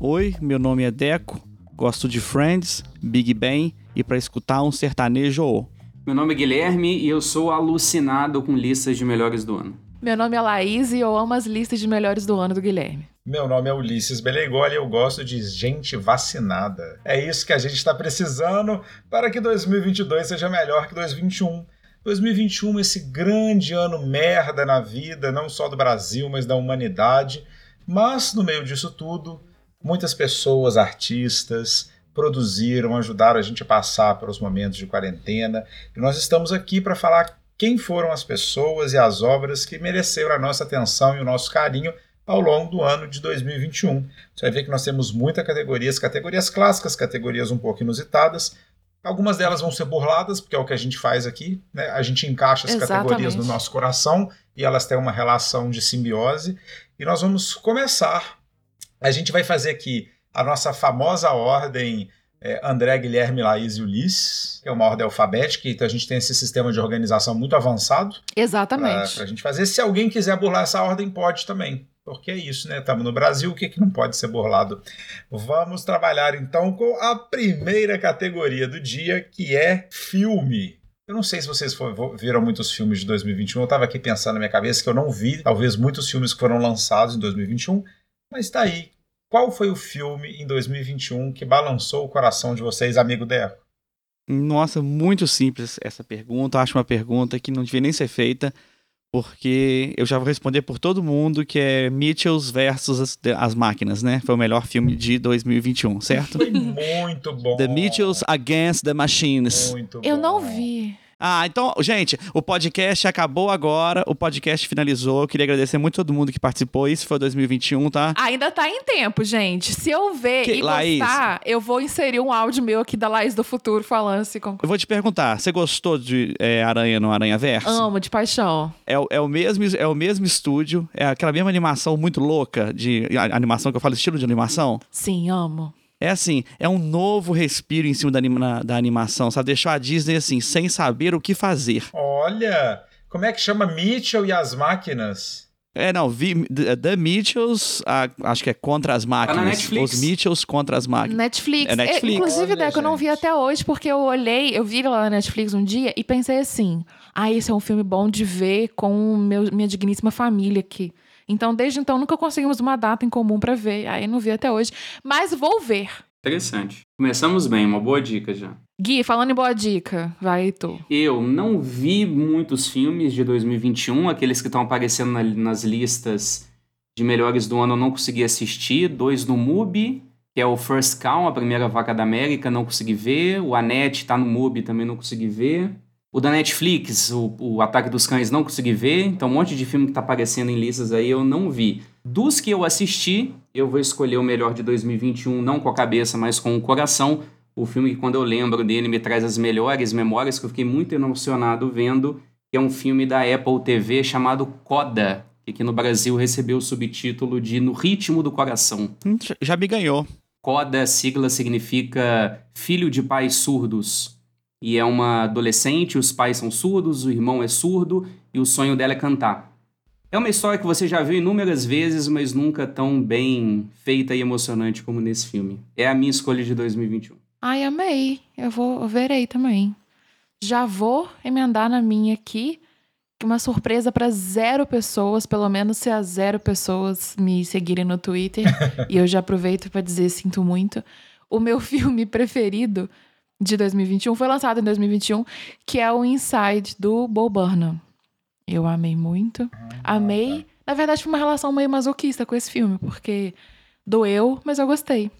Oi, meu nome é Deco, gosto de Friends, Big Bang e para escutar um sertanejo. Meu nome é Guilherme e eu sou alucinado com listas de melhores do ano. Meu nome é Laís e eu amo as listas de melhores do ano do Guilherme. Meu nome é Ulisses Belegoli e eu gosto de gente vacinada. É isso que a gente está precisando para que 2022 seja melhor que 2021. 2021, esse grande ano merda na vida, não só do Brasil, mas da humanidade. Mas no meio disso tudo, muitas pessoas, artistas, produziram, ajudaram a gente a passar pelos momentos de quarentena. E nós estamos aqui para falar quem foram as pessoas e as obras que mereceram a nossa atenção e o nosso carinho ao longo do ano de 2021. Você vai ver que nós temos muitas categorias, categorias clássicas, categorias um pouco inusitadas. Algumas delas vão ser burladas, porque é o que a gente faz aqui, né? A gente encaixa as Exatamente. categorias no nosso coração e elas têm uma relação de simbiose. E nós vamos começar. A gente vai fazer aqui a nossa famosa ordem é, André, Guilherme, Laís e Ulisses, que é uma ordem alfabética, então a gente tem esse sistema de organização muito avançado Exatamente. para a gente fazer. Se alguém quiser burlar essa ordem, pode também. Porque é isso, né? Estamos no Brasil, o que, que não pode ser burlado? Vamos trabalhar então com a primeira categoria do dia, que é filme. Eu não sei se vocês viram muitos filmes de 2021. Eu estava aqui pensando na minha cabeça que eu não vi, talvez, muitos filmes que foram lançados em 2021. Mas está aí. Qual foi o filme em 2021 que balançou o coração de vocês, amigo Deco? Nossa, muito simples essa pergunta. Acho uma pergunta que não devia nem ser feita, porque eu já vou responder por todo mundo que é Mitchells versus as, as máquinas, né? Foi o melhor filme de 2021, certo? Foi muito bom. The Mitchells Against the Machines. Muito Eu bom. não vi. Ah, então, gente, o podcast acabou agora, o podcast finalizou. Eu queria agradecer muito todo mundo que participou. Isso foi 2021, tá? Ainda tá em tempo, gente. Se eu ver Que- e Laís. gostar, eu vou inserir um áudio meu aqui da Laís do Futuro falando assim com... Eu vou te perguntar, você gostou de é, Aranha no Aranha Verso? Amo, de paixão. É, o- é, o mesmo, é o mesmo estúdio, é aquela mesma animação muito louca, de a- animação que eu falo, estilo de animação. Sim, amo. É assim, é um novo respiro em cima da, anima- da animação, sabe? Deixou a Disney assim, sem saber o que fazer. Olha, como é que chama Mitchell e as máquinas? É, não, vi, The, The Mitchells, a- acho que é contra as máquinas. Netflix. Os Mitchells contra as máquinas. Netflix. É Netflix. É, inclusive, Olha, Deco, eu não vi até hoje, porque eu olhei, eu vi lá na Netflix um dia e pensei assim: ah, esse é um filme bom de ver com meu, minha digníssima família aqui. Então, desde então, nunca conseguimos uma data em comum pra ver. Aí não vi até hoje. Mas vou ver. Interessante. Começamos bem, uma boa dica já. Gui, falando em boa dica, vai tu. Eu não vi muitos filmes de 2021, aqueles que estão aparecendo na- nas listas de melhores do ano eu não consegui assistir. Dois no MUBI, que é o First Cow, a primeira vaca da América, não consegui ver. O Anete tá no MUBI, também não consegui ver. O da Netflix, o, o Ataque dos Cães, não consegui ver. Então, um monte de filme que tá aparecendo em listas aí eu não vi. Dos que eu assisti, eu vou escolher o melhor de 2021, não com a cabeça, mas com o coração. O filme que, quando eu lembro dele, me traz as melhores memórias, que eu fiquei muito emocionado vendo, que é um filme da Apple TV chamado Coda, que aqui no Brasil recebeu o subtítulo de No Ritmo do Coração. Hum, já- Já me ganhou. CODA, sigla significa Filho de Pais Surdos. E é uma adolescente, os pais são surdos, o irmão é surdo e o sonho dela é cantar. É uma história que você já viu inúmeras vezes, mas nunca tão bem feita e emocionante como nesse filme. É a minha escolha de 2021. Ai, amei. Eu vou, eu verei também. Já vou emendar na minha aqui. que Uma surpresa para zero pessoas, pelo menos se as zero pessoas me seguirem no Twitter. e eu já aproveito para dizer sinto muito. O meu filme preferido de 2021 foi lançado em 2021, que é o Inside do Bo Burnham. Eu amei muito. Amei. Na verdade, foi uma relação meio masoquista com esse filme, porque doeu, mas eu gostei.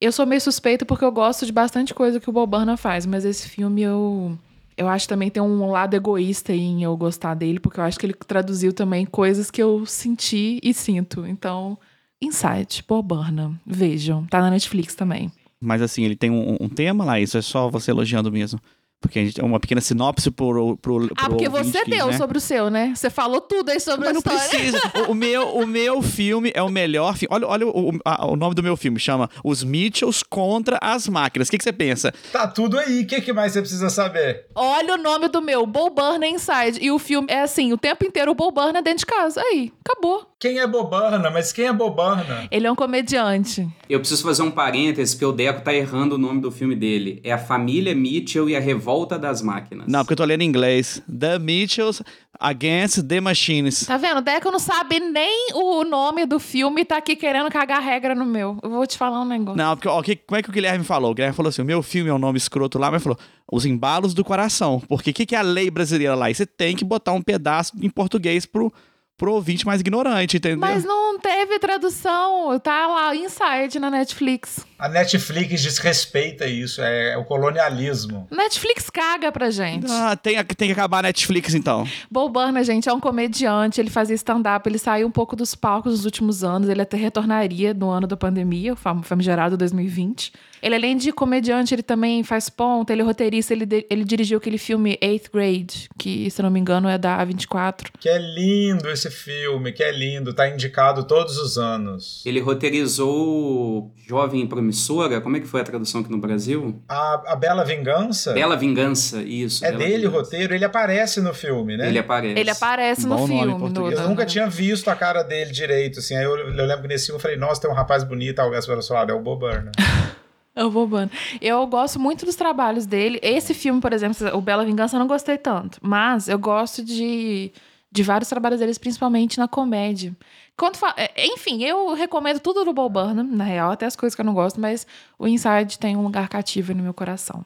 Eu sou meio suspeita porque eu gosto de bastante coisa que o Bob Burnham faz, mas esse filme eu eu acho que também tem um lado egoísta em eu gostar dele, porque eu acho que ele traduziu também coisas que eu senti e sinto. Então, Inside, Bob Burnham, vejam, tá na Netflix também. Mas assim, ele tem um, um tema lá, isso é só você elogiando mesmo. Porque a gente uma pequena sinopse pro, pro, pro Ah, porque você que, deu né? sobre o seu, né? Você falou tudo aí sobre Mas a não história. precisa. O, o meu, o meu filme é o melhor filme. Olha, olha o, o- a- o nome do meu filme, chama Os Mitchells contra as Máquinas. O que, que você pensa? Tá tudo aí. O que, que mais você precisa saber? Olha o nome do meu, Bo Burnham Inside. E o filme é assim, o tempo inteiro o Bo Burnham dentro de casa. Aí, acabou. Quem é Bobarna? Mas quem é Bobarna? Ele é um comediante. Eu preciso fazer um parênteses, porque o Deco tá errando o nome do filme dele. É A Família Mitchell e a Revolta das Máquinas. Não, porque eu tô lendo em inglês. The Mitchells Against the Machines. Tá vendo? O Deco não sabe nem o nome do filme e tá aqui querendo cagar regra no meu. Eu vou te falar um negócio. Não, porque ó, que- como é que o Guilherme falou? O Guilherme falou assim: o meu filme é um nome escroto lá, mas falou os embalos do coração. Porque o que, que é a lei brasileira lá? E você tem que botar um pedaço em português pro, pro ouvinte mais ignorante, entendeu? Mas não teve tradução. Tá lá, Inside, na Netflix. A Netflix desrespeita isso. É o colonialismo. Netflix caga pra gente. Ah, tem, tem que acabar a Netflix então. Bo Burnham, gente, é um comediante, ele fazia stand-up, ele saiu um pouco dos palcos nos últimos anos, ele até retornaria no ano da pandemia, o fam- famigerado 2020. Ele, além de comediante, ele também faz ponta, ele é roteirista, ele, ele dirigiu aquele filme Eighth Grade, que, se não me engano, é da A24. Que é lindo esse filme, que é lindo. Tá indicado todos os anos. Ele roteirizou Jovem Promissora, como é que foi a tradução aqui no Brasil? A, a Bela Vingança Bela Vingança, isso. é Bela dele o Vingança. roteiro. Ele aparece no filme, né? Ele aparece. Ele aparece no Bom nome filme. no- português. Eu nunca tinha visto a cara dele direito, assim. Aí eu, eu lembro que nesse filme eu falei, nossa, tem um rapaz bonito. Alguém falou assim, é o Bob Burnham. É o Bo Burnham. Eu gosto muito dos trabalhos dele. Esse filme, por exemplo, o Bela Vingança, eu não gostei tanto. Mas eu gosto de, de vários trabalhos deles, principalmente na comédia. Quando é, Enfim, eu recomendo tudo do Bo Burnham, na real, até as coisas que eu não gosto, mas o Inside tem um lugar cativo no meu coração.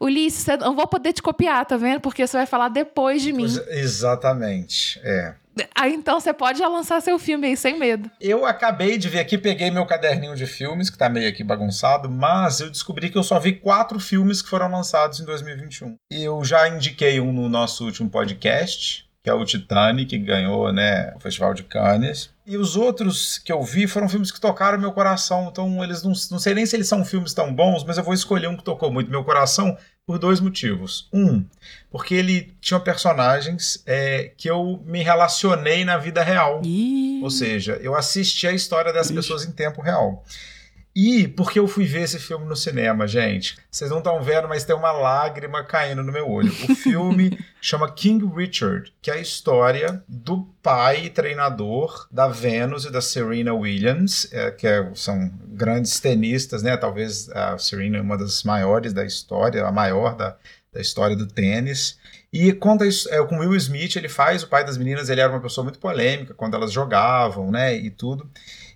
Ulisses, eu não vou poder te copiar, tá vendo? Porque você vai falar depois de mim. Exatamente, é. Aí então você pode já lançar seu filme aí, sem medo. Eu acabei de ver aqui, peguei meu caderninho de filmes, que tá meio aqui bagunçado, mas eu descobri que eu só vi quatro filmes que foram lançados em 2021. Eu já indiquei um no nosso último podcast, que é o Titanic, que ganhou né, o Festival de Cannes. E os outros que eu vi foram filmes que tocaram meu coração. Então, eles não, não sei nem se eles são filmes tão bons, mas eu vou escolher um que tocou muito meu coração por dois motivos. Um, porque ele tinha personagens é, que eu me relacionei na vida real. Ih. Ou seja, eu assisti a história dessas Ixi. pessoas em tempo real. E porque eu fui ver esse filme no cinema, gente. Vocês não estão vendo, mas tem uma lágrima caindo no meu olho. O filme chama King Richard, que é a história do pai treinador da Venus e da Serena Williams, é, que é- são grandes tenistas, né? Talvez a Serena é uma das maiores da história, a maior da, da história do tênis. E conta isso, é, com Will Smith, ele faz o pai das meninas, ele era uma pessoa muito polêmica quando elas jogavam, né, e tudo.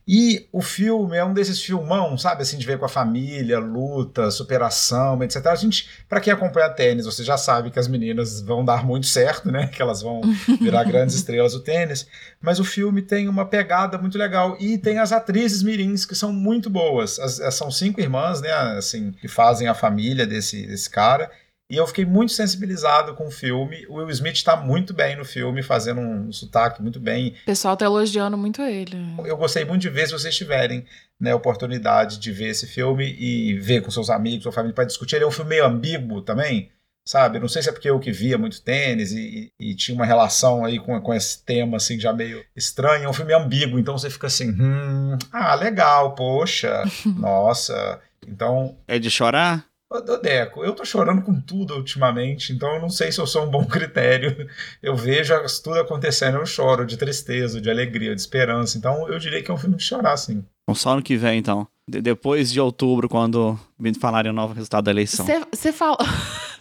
E o filme é um desses filmão, sabe, assim, de ver com a família, luta, superação, etc. A gente, pra quem acompanha tênis, você já sabe que as meninas vão dar muito certo, né, que elas vão virar grandes estrelas do tênis. Mas o filme tem uma pegada muito legal e tem as atrizes mirins que são muito boas. As- as- são cinco irmãs, né, assim, que fazem a família desse, desse cara. E eu fiquei muito sensibilizado com o filme. O Will Smith está muito bem no filme, fazendo um sotaque muito bem. O pessoal tá elogiando muito ele. Eu gostei muito de ver se vocês tiverem né, oportunidade de ver esse filme e ver com seus amigos ou família para discutir. Ele é um filme meio ambíguo também, sabe? Não sei se é porque eu que via muito tênis e, e- e tinha uma relação aí com, com esse tema assim já meio estranho. É um filme ambíguo, então você fica assim, hum, ah, legal, poxa, nossa. Então, É de chorar? Ô, Deco, eu tô chorando com tudo ultimamente, então eu não sei se eu sou um bom critério. Eu vejo tudo acontecendo, eu choro de tristeza, de alegria, de esperança. Então eu diria que é um filme de chorar, sim. Bom, Só ano que vem, então. De- depois de outubro, quando me falarem o novo resultado da eleição. Você fal...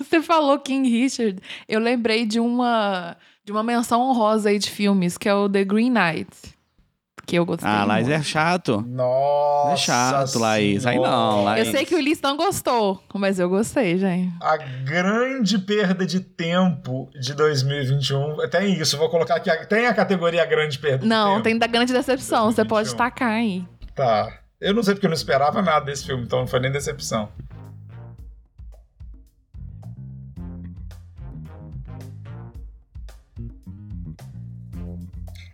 Você falou King Richard, eu lembrei de uma de uma menção honrosa aí de filmes, que é o The Green Knight. Que eu gostei. Ah, Laís muito. é chato. Nossa! É chato, Laís. Aí não. Laís. Eu sei que o Ulisses não gostou, mas eu gostei, gente. A grande perda de tempo de 2021. Tem isso, vou colocar aqui. Tem a categoria grande perda de Não, tempo. tem da grande decepção, você pode 2021. tacar aí. Tá. Eu não sei porque eu não esperava nada desse filme, então não foi nem decepção.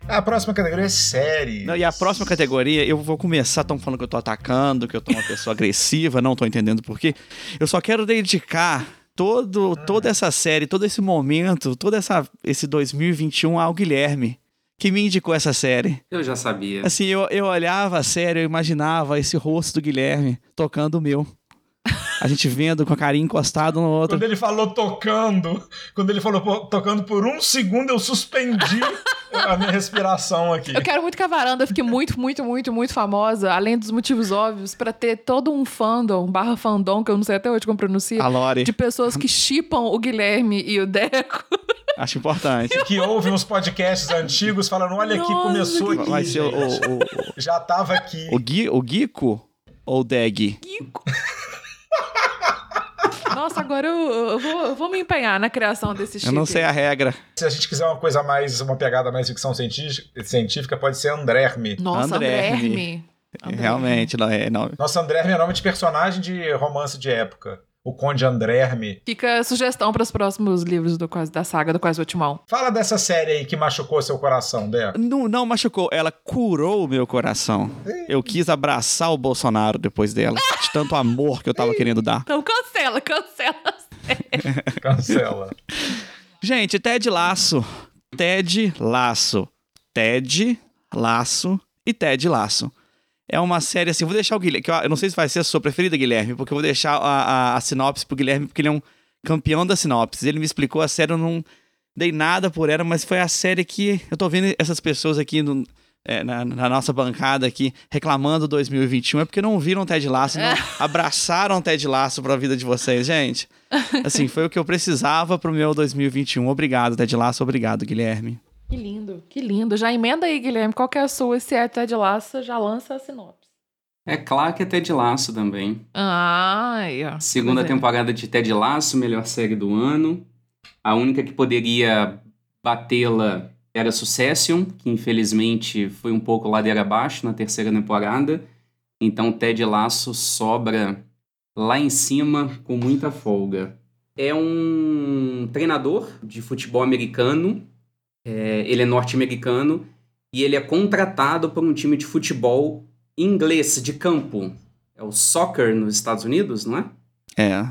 A próxima categoria é séries. Não, e a próxima categoria, eu vou começar, estão falando que eu tô atacando, que eu tô uma pessoa agressiva, não tô entendendo por quê. Eu só quero dedicar todo, toda essa série, todo esse momento, todo essa, esse 2021 ao Guilherme, que me indicou essa série. Eu já sabia. Assim, eu, eu olhava a série, eu imaginava esse rosto do Guilherme tocando o meu. A gente vendo com a carinha encostado no outro. Quando ele falou tocando, quando ele falou tocando por um segundo, eu suspendi a minha respiração aqui. Eu quero muito que a varanda fique muito, muito, muito, muito famosa, além dos motivos óbvios, pra ter todo um fandom, barra fandom, que eu não sei até hoje como pronuncia, A Lore. de pessoas que chipam o Guilherme e o Deco. Acho importante. Que ouvem os podcasts antigos falando: olha aqui, Nossa, começou que aqui. Vai ser o, o, o, Já tava aqui. o, Gui, o Guico ou o Deg? Nossa, agora eu, eu vou, eu vou me empenhar na criação desse chip. Eu não sei a regra. Se a gente quiser uma coisa mais, uma pegada mais ficção científica, pode ser Andrerme. Nossa, André. André. Realmente, não é. Não. Nossa, Andrerme é nome de personagem de romance de época. O Conde Andrerme. Fica a sugestão para os próximos livros do, Quase- da saga do Quase o Timão. Fala dessa série aí que machucou seu coração, Deco. não. Não machucou, ela curou o meu coração. Eu quis abraçar o Bolsonaro depois dela. De tanto amor que eu tava querendo dar. Então cancela, cancela. Cancela. Gente, Ted Laço. Ted Laço. Ted Laço e Ted Laço. É uma série assim, vou deixar o Guilherme, que eu, eu não sei se vai ser a sua preferida, Guilherme, porque eu vou deixar a, a, a sinopse pro Guilherme, porque ele é um campeão da sinopse. Ele me explicou a série, eu não dei nada por ela, mas foi a série que eu tô vendo essas pessoas aqui no- é, na, na nossa bancada aqui reclamando 2021, é porque não viram Ted Laço, não abraçaram Ted Laço pra vida de vocês, gente. Assim, foi o que eu precisava pro meu 2021. Obrigado, Ted Laço, obrigado, Guilherme. Que lindo, que lindo. Já emenda aí, Guilherme. Qual que é a sua? Se é Ted Lasso, já lança a sinopse. É claro que é Ted Laço também. Ai, ó. Segunda é. temporada de Ted Laço, melhor série do ano. A única que poderia batê-la era Succession, que infelizmente foi um pouco ladeira abaixo na terceira temporada. Então Ted Laço sobra lá em cima com muita folga. É um treinador de futebol americano. É, ele é norte-americano e ele é contratado por um time de futebol inglês de campo. É o soccer nos Estados Unidos, não é? É.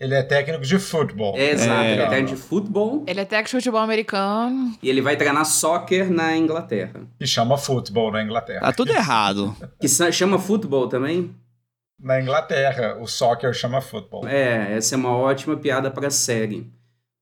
Ele é técnico de futebol. É, exato, É. ele é técnico de futebol Ele é técnico de futebol americano. e ele vai treinar soccer na Inglaterra. E chama futebol na Inglaterra. Tá tudo errado. Que chama futebol também? Na Inglaterra, o soccer chama futebol. É, essa é uma ótima piada para a série.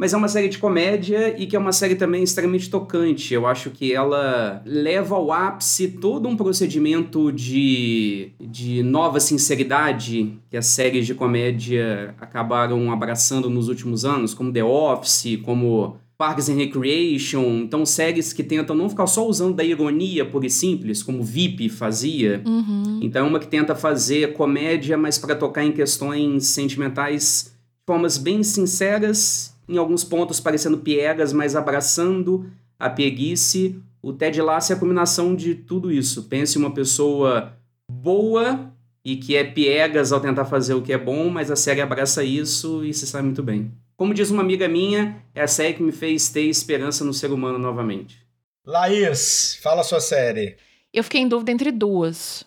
Mas é uma série de comédia e que é uma série também extremamente tocante. Eu acho que ela leva ao ápice todo um procedimento de, de nova sinceridade que as séries de comédia acabaram abraçando nos últimos anos, como The Office, como Parks and Recreation. Então, séries que tentam não ficar só usando da ironia pura e simples, como VIP fazia, Uhum. então, é uma que tenta fazer comédia, mas para tocar em questões sentimentais de formas bem sinceras, em alguns pontos parecendo piegas, mas abraçando a pieguice. O Ted Lasso é a combinação de tudo isso. Pense uma pessoa boa e que é piegas ao tentar fazer o que é bom, mas a série abraça isso e se sai muito bem. Como diz uma amiga minha, é a série que me fez ter esperança no ser humano novamente. Laís, fala sua série. Eu fiquei em dúvida entre duas.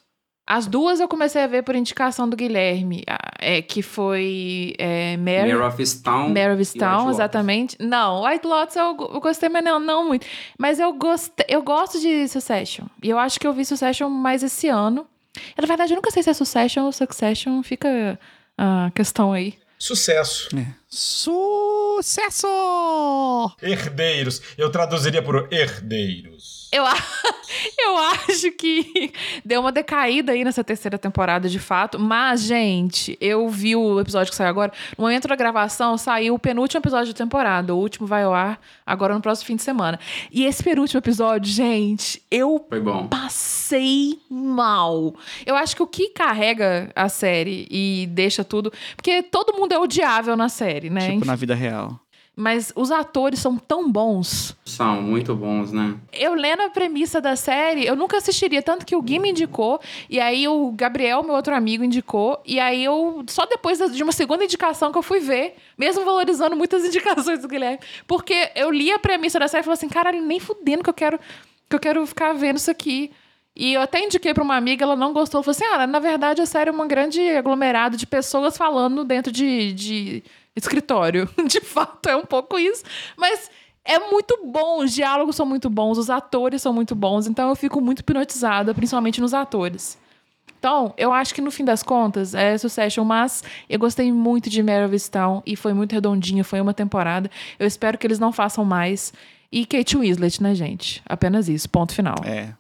As duas eu comecei a ver por indicação do Guilherme, é, que foi é, Mary, Mare of Easttown. Mare of e White Easttown, Lotus. exatamente. Não, White Lotus eu, eu gostei, mas não, não muito. Mas eu, gostei, eu gosto de Succession. E eu acho que eu vi Succession mais esse ano. Na verdade, eu nunca sei se é Succession ou Succession, fica a questão aí. Sucesso. Sucesso! Herdeiros. Eu traduziria por herdeiros. Eu, a- eu acho que deu uma decaída aí nessa terceira temporada, de fato. Mas, gente, eu vi o episódio que saiu agora. No momento da gravação, saiu o penúltimo episódio da temporada. O último vai ao ar agora no próximo fim de semana. E esse penúltimo episódio, gente, eu Foi bom. passei mal. Eu acho que o que carrega a série e deixa tudo. Porque todo mundo é odiável na série, né? Tipo na vida real. Mas os atores são tão bons. São muito bons, né? Eu lendo a premissa da série, eu nunca assistiria, tanto que o Gui me indicou, e aí o Gabriel, meu outro amigo, indicou, e aí eu, só depois de uma segunda indicação que eu fui ver, mesmo valorizando muitas indicações do Guilherme, porque eu li a premissa da série e falei assim, caralho, nem fudendo que eu quero, que eu quero ficar vendo isso aqui. E eu até indiquei pra uma amiga, ela não gostou, falou assim, ah, na verdade a série é um grande aglomerado de pessoas falando dentro de, de, escritório. De fato, é um pouco isso. Mas é muito bom, os diálogos são muito bons, os atores são muito bons, então eu fico muito hipnotizada, principalmente nos atores. Então, eu acho que no fim das contas é Succession, mas eu gostei muito de Mare of e foi muito redondinho, foi uma temporada. Eu espero que eles não façam mais. E Kate Winslet, né, gente? Apenas isso, ponto final. É.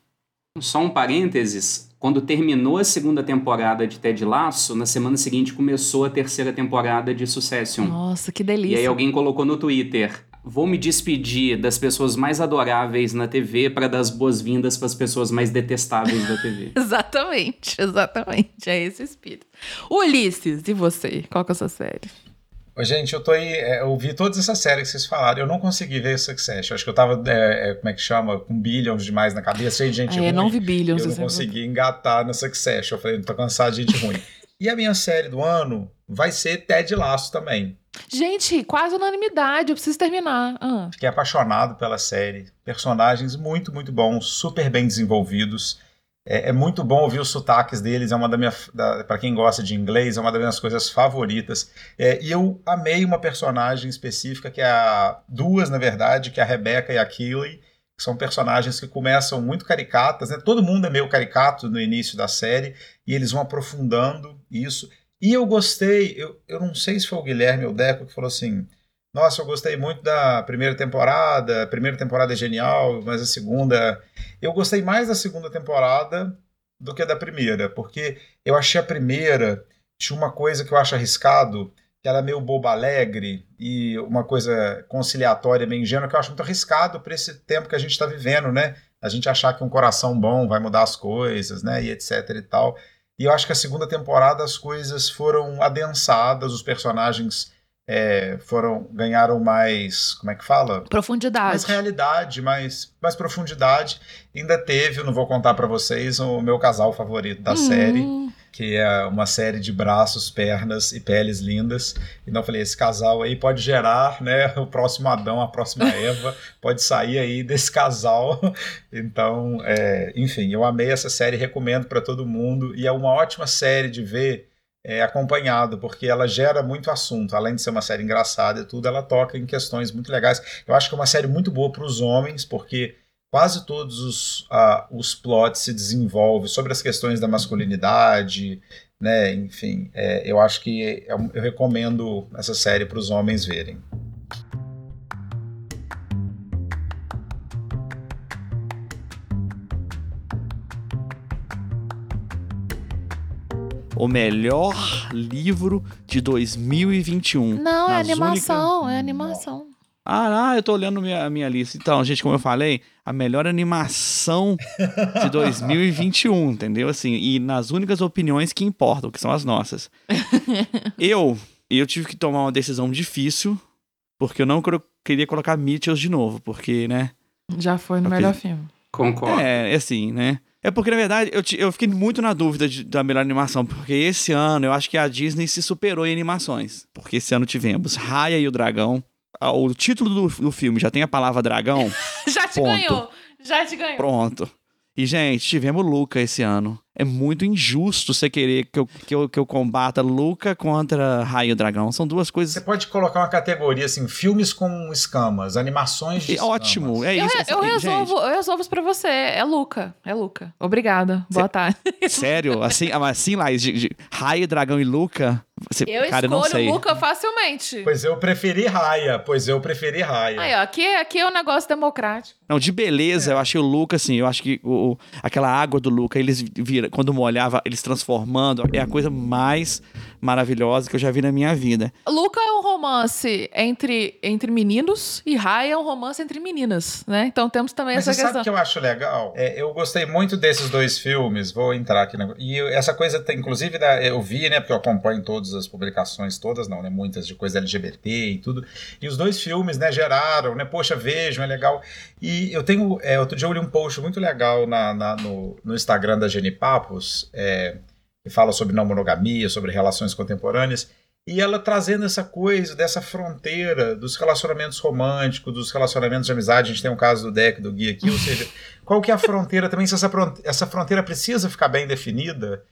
Só um parênteses, quando terminou a segunda temporada de Ted Lasso, na semana seguinte começou a terceira temporada de Succession. Nossa, que delícia. E aí alguém colocou no Twitter: vou me despedir das pessoas mais adoráveis na TV para dar as boas-vindas para as pessoas mais detestáveis da TV. exatamente, exatamente. É esse espírito. Ulisses, e você? Qual que é a sua série? Gente, eu tô aí, é, eu vi todas essas séries que vocês falaram, eu não consegui ver Succession, acho que eu tava, é, é, como é que chama, com Billions demais na cabeça, cheio de gente ah, ruim. Eu não vi Billions. Eu não consegui engatar na Succession, eu falei, tô cansado de gente ruim. E a minha série do ano vai ser Ted Laço também. Gente, quase unanimidade, eu preciso terminar. Ah. Fiquei apaixonado pela série. Personagens muito, muito bons, super bem desenvolvidos. É, é muito bom ouvir os sotaques deles, é uma da minha. para quem gosta de inglês, é uma das minhas coisas favoritas. É, e eu amei uma personagem específica, que é a. duas, na verdade, que é a Rebecca e a Keely, que são personagens que começam muito caricatas, né? Todo mundo é meio caricato no início da série, e eles vão aprofundando isso. E eu gostei, eu, eu não sei se foi o Guilherme ou o Deco que falou assim: nossa, eu gostei muito da primeira temporada, a primeira temporada é genial, mas a segunda. Eu gostei mais da segunda temporada do que da primeira, porque eu achei a primeira tinha uma coisa que eu acho arriscado, que ela é meio boba alegre e uma coisa conciliatória, meio ingênua, que eu acho muito arriscado para esse tempo que a gente está vivendo, né? A gente achar que um coração bom vai mudar as coisas, né? E etc e tal. E eu acho que a segunda temporada as coisas foram adensadas, os personagens é, foram ganharam mais, como é que fala? Profundidade. Mais realidade, mais, mais profundidade. Ainda teve, não vou contar para vocês, o meu casal favorito da hum. série, que é uma série de braços, pernas e peles lindas. Então eu falei, esse casal aí pode gerar, né, o próximo Adão, a próxima Eva, pode sair aí desse casal. Então, é, enfim, eu amei essa série, recomendo para todo mundo e é uma ótima série de ver é, acompanhado, porque ela gera muito assunto. Além de ser uma série engraçada e tudo, ela toca em questões muito legais. Eu acho que é uma série muito boa para os homens, porque quase todos os, uh, os plots se desenvolvem sobre as questões da masculinidade, né? Enfim, é, eu acho que é, eu recomendo essa série para os homens verem. O melhor livro de 2021. Não, é animação, únicas... é animação. Ah, ah, eu tô olhando minha, minha lista. Então, gente, como eu falei, a melhor animação de 2021, entendeu? Assim, e nas únicas opiniões que importam, que são as nossas. eu, eu tive que tomar uma decisão difícil, porque eu não queria colocar Mitchells de novo, porque, né? Já foi no melhor filme. Concordo. É, assim, né? É porque, na verdade, eu, eu fiquei muito na dúvida de, da melhor animação, porque esse ano eu acho que a Disney se superou em animações. Porque esse ano tivemos Raya e o Dragão. Ah, o título do, do filme já tem a palavra dragão. já te ponto. ganhou! Já te ganhou. Pronto. E, gente, tivemos Luca esse ano. É muito injusto você querer que eu, que eu, que eu combata Luca contra Raio Dragão. São duas coisas. Você pode colocar uma categoria assim: filmes com escamas, animações de. Escamas. Ótimo, é isso. Eu, eu resolvo, eu resolvo isso pra você. É Luca. É Luca. Obrigada. Boa Cê... tarde. Sério? Assim, assim lá, de, de Raio, Dragão e Luca? Você, eu cara, escolho não sei. Luca facilmente. Pois eu preferi Raia, pois eu preferi Raia. Aí, ó, aqui, aqui é um negócio democrático. Não, de beleza, é. eu achei o Luca, assim, eu acho que o, aquela água do Luca, eles viram, quando molhava, eles transformando, é a coisa mais maravilhosa que eu já vi na minha vida. Luca é um romance entre, entre meninos e Raia é um romance entre meninas, né? Então temos também Mas essa você questão. sabe que eu acho legal? É, eu gostei muito desses dois filmes, vou entrar aqui. Na... E essa coisa, tem, inclusive, eu vi, né, porque eu acompanho todas as publicações, todas não, né, muitas de coisa LGBT e tudo. E os dois filmes, né, geraram, né, poxa, vejam, é legal. E eu tenho, é, outro dia eu li um post muito legal na, na no, no Instagram da Jenny Papos, é, que fala sobre não monogamia, sobre relações contemporâneas, e ela trazendo essa coisa dessa fronteira dos relacionamentos românticos, dos relacionamentos de amizade. A gente tem um caso do Deck, do Gui aqui, ou seja, qual que é a fronteira também, se essa, essa fronteira precisa ficar bem definida,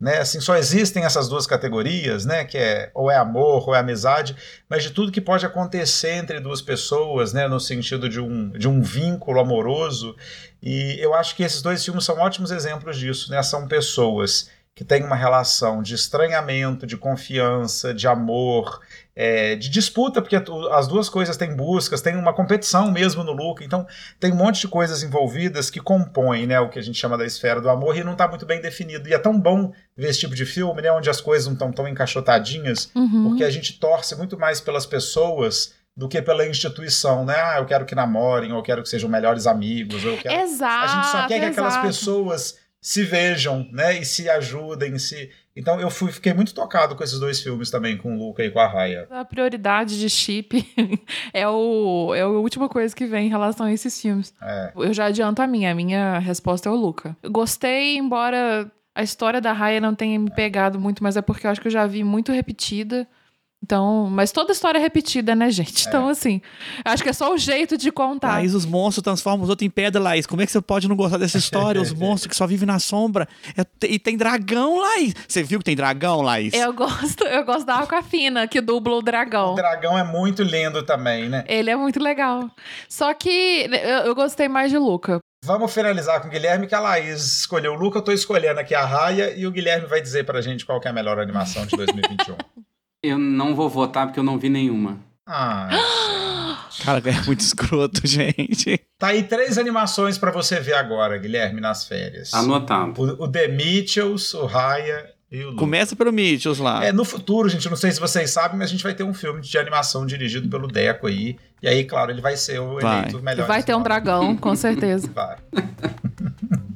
né? Assim, só existem essas duas categorias, né? Que é ou é amor ou é amizade, mas de tudo que pode acontecer entre duas pessoas, né? No sentido de um, de um vínculo amoroso. E eu acho que esses dois filmes são ótimos exemplos disso, né? São pessoas que têm uma relação de estranhamento, de confiança, de amor, é, de disputa, porque as duas coisas têm buscas, tem uma competição mesmo no look, então tem um monte de coisas envolvidas que compõem né, o que a gente chama da esfera do amor e não está muito bem definido. E é tão bom ver esse tipo de filme, né, onde as coisas não estão tão encaixotadinhas, uhum. porque a gente torce muito mais pelas pessoas do que pela instituição, né? Ah, eu quero que namorem, ou eu quero que sejam melhores amigos, ou eu quero... Exato, A gente só quer que exato. aquelas pessoas se vejam, né? E se ajudem, se então eu fui, fiquei muito tocado com esses dois filmes também, com o Luca e com a Raya. A prioridade de chip é, o, é a última coisa que vem em relação a esses filmes. É. Eu já adianto a minha. A minha resposta é o Luca. Gostei, embora a história da Raya não tenha me pegado muito, mas é porque eu acho que eu já vi muito repetida. Então, mas toda história é repetida, né, gente? É. Então, assim, acho que é só o jeito de contar. Laís, os monstros transformam os outros em pedra, Laís. Como é que você pode não gostar dessa história? os monstros que só vivem na sombra. É, e tem dragão, Laís. Você viu que tem dragão, Laís? Eu gosto, eu gosto da Aquafina, que dubla o dragão. O dragão é muito lindo também, né? Ele é muito legal. Só que eu, eu gostei mais de Luca. Vamos finalizar com o Guilherme, que a Laís escolheu o Luca, eu tô escolhendo aqui a Raya, e o Guilherme vai dizer pra gente qual é a melhor animação de 2021. Eu não vou votar porque eu não vi nenhuma. Ah, Cara, é muito escroto, gente. Tá aí três animações para você ver agora, Guilherme, nas férias. Anotado. O, o The Mitchells, o Raya e o Luke. Começa pelo Mitchells lá. É, no futuro, gente, não sei se vocês sabem, mas a gente vai ter um filme de animação dirigido pelo Deco aí. E aí, claro, ele vai ser o vai. eleito melhor. Vai ter um dragão, com certeza. Vai.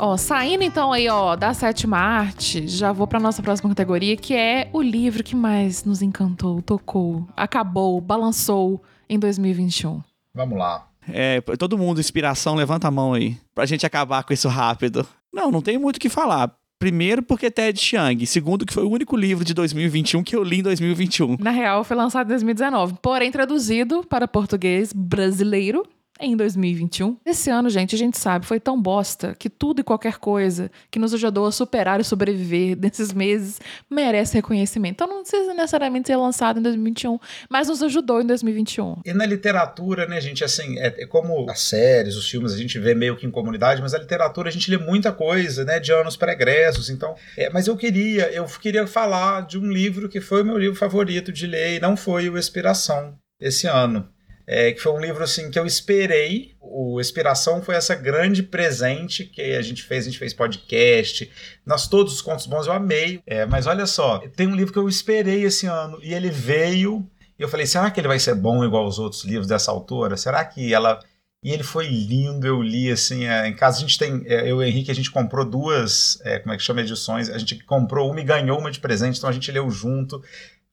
Ó, saindo então aí, ó, da sétima arte, já vou pra nossa próxima categoria, que é o livro que mais nos encantou, tocou, acabou, balançou em 2021. Vamos lá. É, todo mundo, inspiração, levanta a mão aí. Pra gente acabar com isso rápido. Não, não tem muito o que falar. Primeiro, porque Ted Chiang. Segundo, que foi o único livro de 2021 que eu li em 2021. Na real, foi lançado em 2019, porém traduzido para português brasileiro em 2021. Esse ano, gente, a gente sabe, foi tão bosta que tudo e qualquer coisa que nos ajudou a superar e sobreviver nesses meses merece reconhecimento. Então não precisa necessariamente ser lançado em 2021, mas nos ajudou em 2021. E na literatura, né, gente, assim, é, é como as séries, os filmes, a gente vê meio que em comunidade, mas a literatura a gente lê muita coisa, né, de anos pregressos, então... É, mas eu queria, eu queria falar de um livro que foi o meu livro favorito de ler e não foi o Expiração esse ano. É, que foi um livro assim que eu esperei. O Inspiração foi essa grande presente que a gente fez, a gente fez podcast. Nós todos os contos bons eu amei. É, mas olha só, tem um livro que eu esperei esse ano e ele veio e eu falei, será que ele vai ser bom igual os outros livros dessa autora? Será que ela e ele foi lindo, eu li assim, é, em casa a gente tem, é, eu e o Henrique, a gente comprou duas, é, como é que chama, edições, a gente comprou uma e ganhou uma de presente, então a gente leu junto,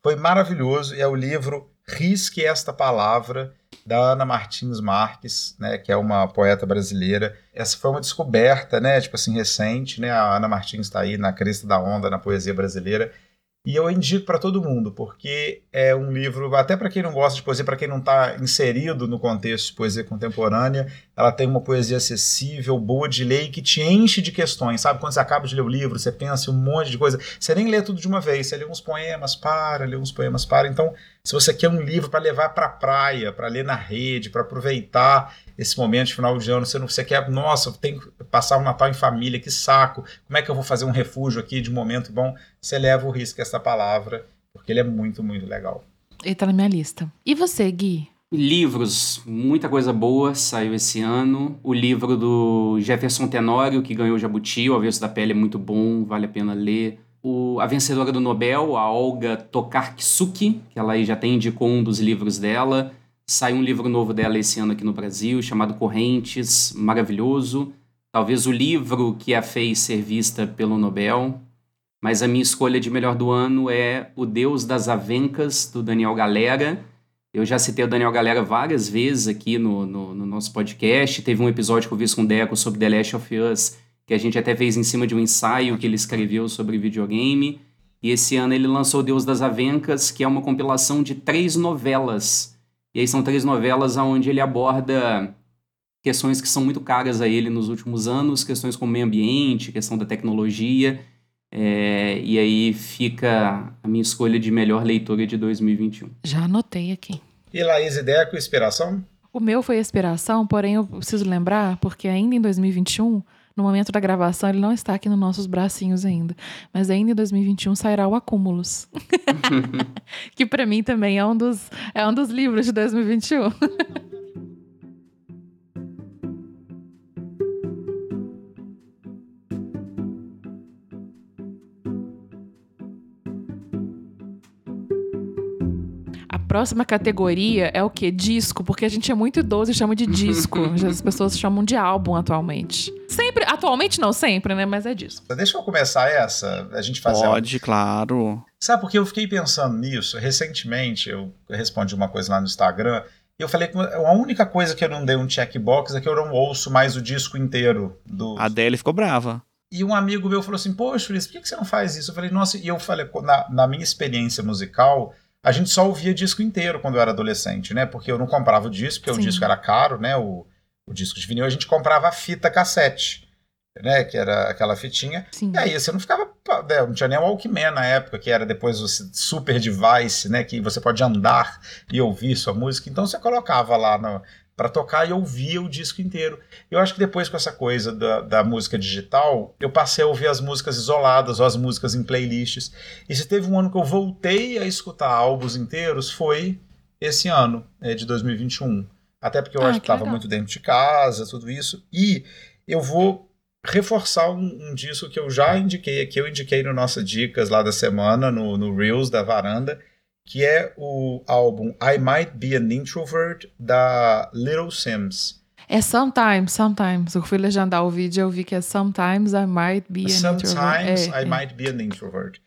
foi maravilhoso, e é o livro Risque Esta Palavra, da Ana Martins Marques, né, que é uma poeta brasileira. Essa foi uma descoberta, né, tipo assim, recente, né? A Ana Martins está aí na crista da onda na poesia brasileira. E eu indico para todo mundo, porque é um livro, até para quem não gosta de poesia, para quem não está inserido no contexto de poesia contemporânea, ela tem uma poesia acessível, boa de ler e que te enche de questões, sabe? Quando você acaba de ler o livro, você pensa um monte de coisa, você nem lê tudo de uma vez, você lê uns poemas, para, lê uns poemas, para. Então, se você quer um livro para levar para a praia, para ler na rede, para aproveitar esse momento de final de ano, você, não, você quer, nossa, tem que passar o Natal em família, que saco, como é que eu vou fazer um refúgio aqui de momento bom? Você leva o risco essa palavra, porque ele é muito, muito legal. Ele tá na minha lista. E você, Gui? Livros, muita coisa boa saiu esse ano. O livro do Jefferson Tenório, que ganhou o Jabuti, O Avesso da Pele é muito bom, vale a pena ler. O, a vencedora do Nobel, a Olga Tokarczuk, que ela aí já tem indicou um dos livros dela. Saiu um livro novo dela esse ano aqui no Brasil, chamado Correntes, maravilhoso. Talvez o livro que a fez ser vista pelo Nobel. Mas a minha escolha de melhor do ano é O Deus das Avencas, do Daniel Galera. Eu já citei o Daniel Galera várias vezes aqui no, no, no nosso podcast. Teve um episódio que eu fiz com o Deco sobre The Last of Us, que a gente até fez em cima de um ensaio que ele escreveu sobre videogame. E esse ano ele lançou Deus das Avencas, que é uma compilação de três novelas E aí são três novelas onde ele aborda questões que são muito caras a ele nos últimos anos, questões como meio ambiente, questão da tecnologia. É, e aí fica a minha escolha de melhor leitura de 2021. Já anotei aqui. E Laís, ideia com inspiração? O meu foi inspiração, porém eu preciso lembrar, porque ainda em 2021, no momento da gravação, ele não está aqui nos nossos bracinhos ainda. Mas ainda em 2021 sairá o Acúmulos. que para mim também é um dos, é um dos livros de 2021. próxima categoria é o quê? Disco, porque a gente é muito idoso e chama de disco. As pessoas chamam de álbum atualmente. Sempre, atualmente não, sempre, né? Mas é disco. Deixa eu começar essa, a gente fazer. Pode, claro. Sabe porque eu fiquei pensando nisso? Recentemente eu respondi uma coisa lá no Instagram e eu falei que a única coisa que eu não dei um checkbox é que eu não ouço mais o disco inteiro do. A Adele ficou brava. E um amigo meu falou assim: Poxa, Feliz, por que você não faz isso? Eu falei, nossa, e eu falei, na, na minha experiência musical, a gente só ouvia disco inteiro quando eu era adolescente, né? Porque eu não comprava o disco, porque Sim. o disco era caro, né? O, o disco de vinil, a gente comprava a fita cassete, né? Que era aquela fitinha. Sim. E aí você não ficava. Né? Não tinha nem o Walkman na época, que era depois o super device, né? Que você pode andar e ouvir sua música. Então você colocava lá no, para tocar e ouvia o disco inteiro. Eu acho que depois com essa coisa da, da, música digital, eu passei a ouvir as músicas isoladas ou as músicas em playlists. E se teve um ano que eu voltei a escutar álbuns inteiros, foi esse ano, é, de 2021. Até porque eu ah, acho que estava muito dentro de casa, tudo isso. E eu vou reforçar um, um, disco que eu já indiquei aqui, eu indiquei no Nossa Dicas lá da semana, no, no Reels da Varanda, que é o álbum I Might Be an Introvert da Little Sims. É Sometimes, Sometimes. Eu fui legendar o vídeo e eu vi que é Sometimes I Might Be an Sometimes Introvert. Sometimes é, I é. Might Be an Introvert.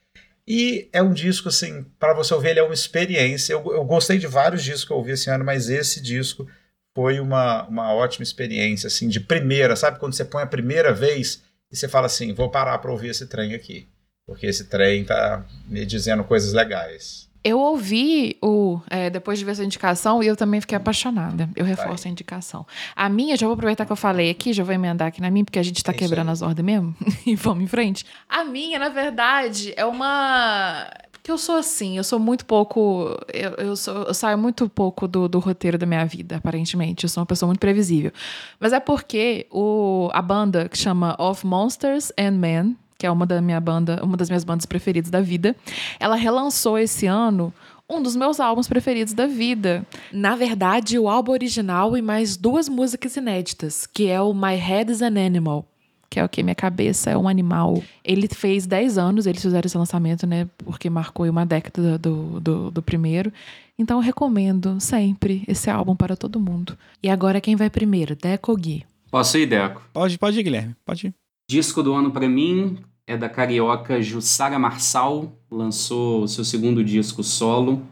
E é um disco, assim, para você ouvir, ele é uma experiência. Eu, eu gostei de vários discos que eu ouvi esse ano, mas esse disco foi uma, uma ótima experiência, assim, de primeira. Sabe quando você põe a primeira vez e você fala assim, vou parar para ouvir esse trem aqui. Porque esse trem tá me dizendo coisas legais. Eu ouvi o é, depois de ver sua indicação e eu também fiquei apaixonada. Eu reforço Vai. a indicação. A minha, já vou aproveitar que eu falei aqui, já vou emendar aqui na minha, porque a gente tá é quebrando as ordens mesmo. e vamos em frente. A minha, na verdade, é uma. Porque eu sou assim, eu sou muito pouco. Eu, eu, sou, eu saio muito pouco do, do roteiro da minha vida, aparentemente. Eu sou uma pessoa muito previsível. Mas é porque o, a banda que chama Of Monsters and Men que é uma da minha banda, uma das minhas bandas preferidas da vida, ela relançou esse ano um dos meus álbuns preferidos da vida. Na verdade, o álbum original e mais duas músicas inéditas, que é o My Head is an Animal, que é o que minha cabeça é um animal. Ele fez 10 anos, eles fizeram esse lançamento, né? Porque marcou uma década do, do, do primeiro. Então eu recomendo sempre esse álbum para todo mundo. E agora quem vai primeiro? Deco ou Gui? Posso ir, Deco? Pode, pode ir, Guilherme. Pode ir. Disco do ano para mim é da carioca Jussara Marçal, lançou seu segundo disco solo,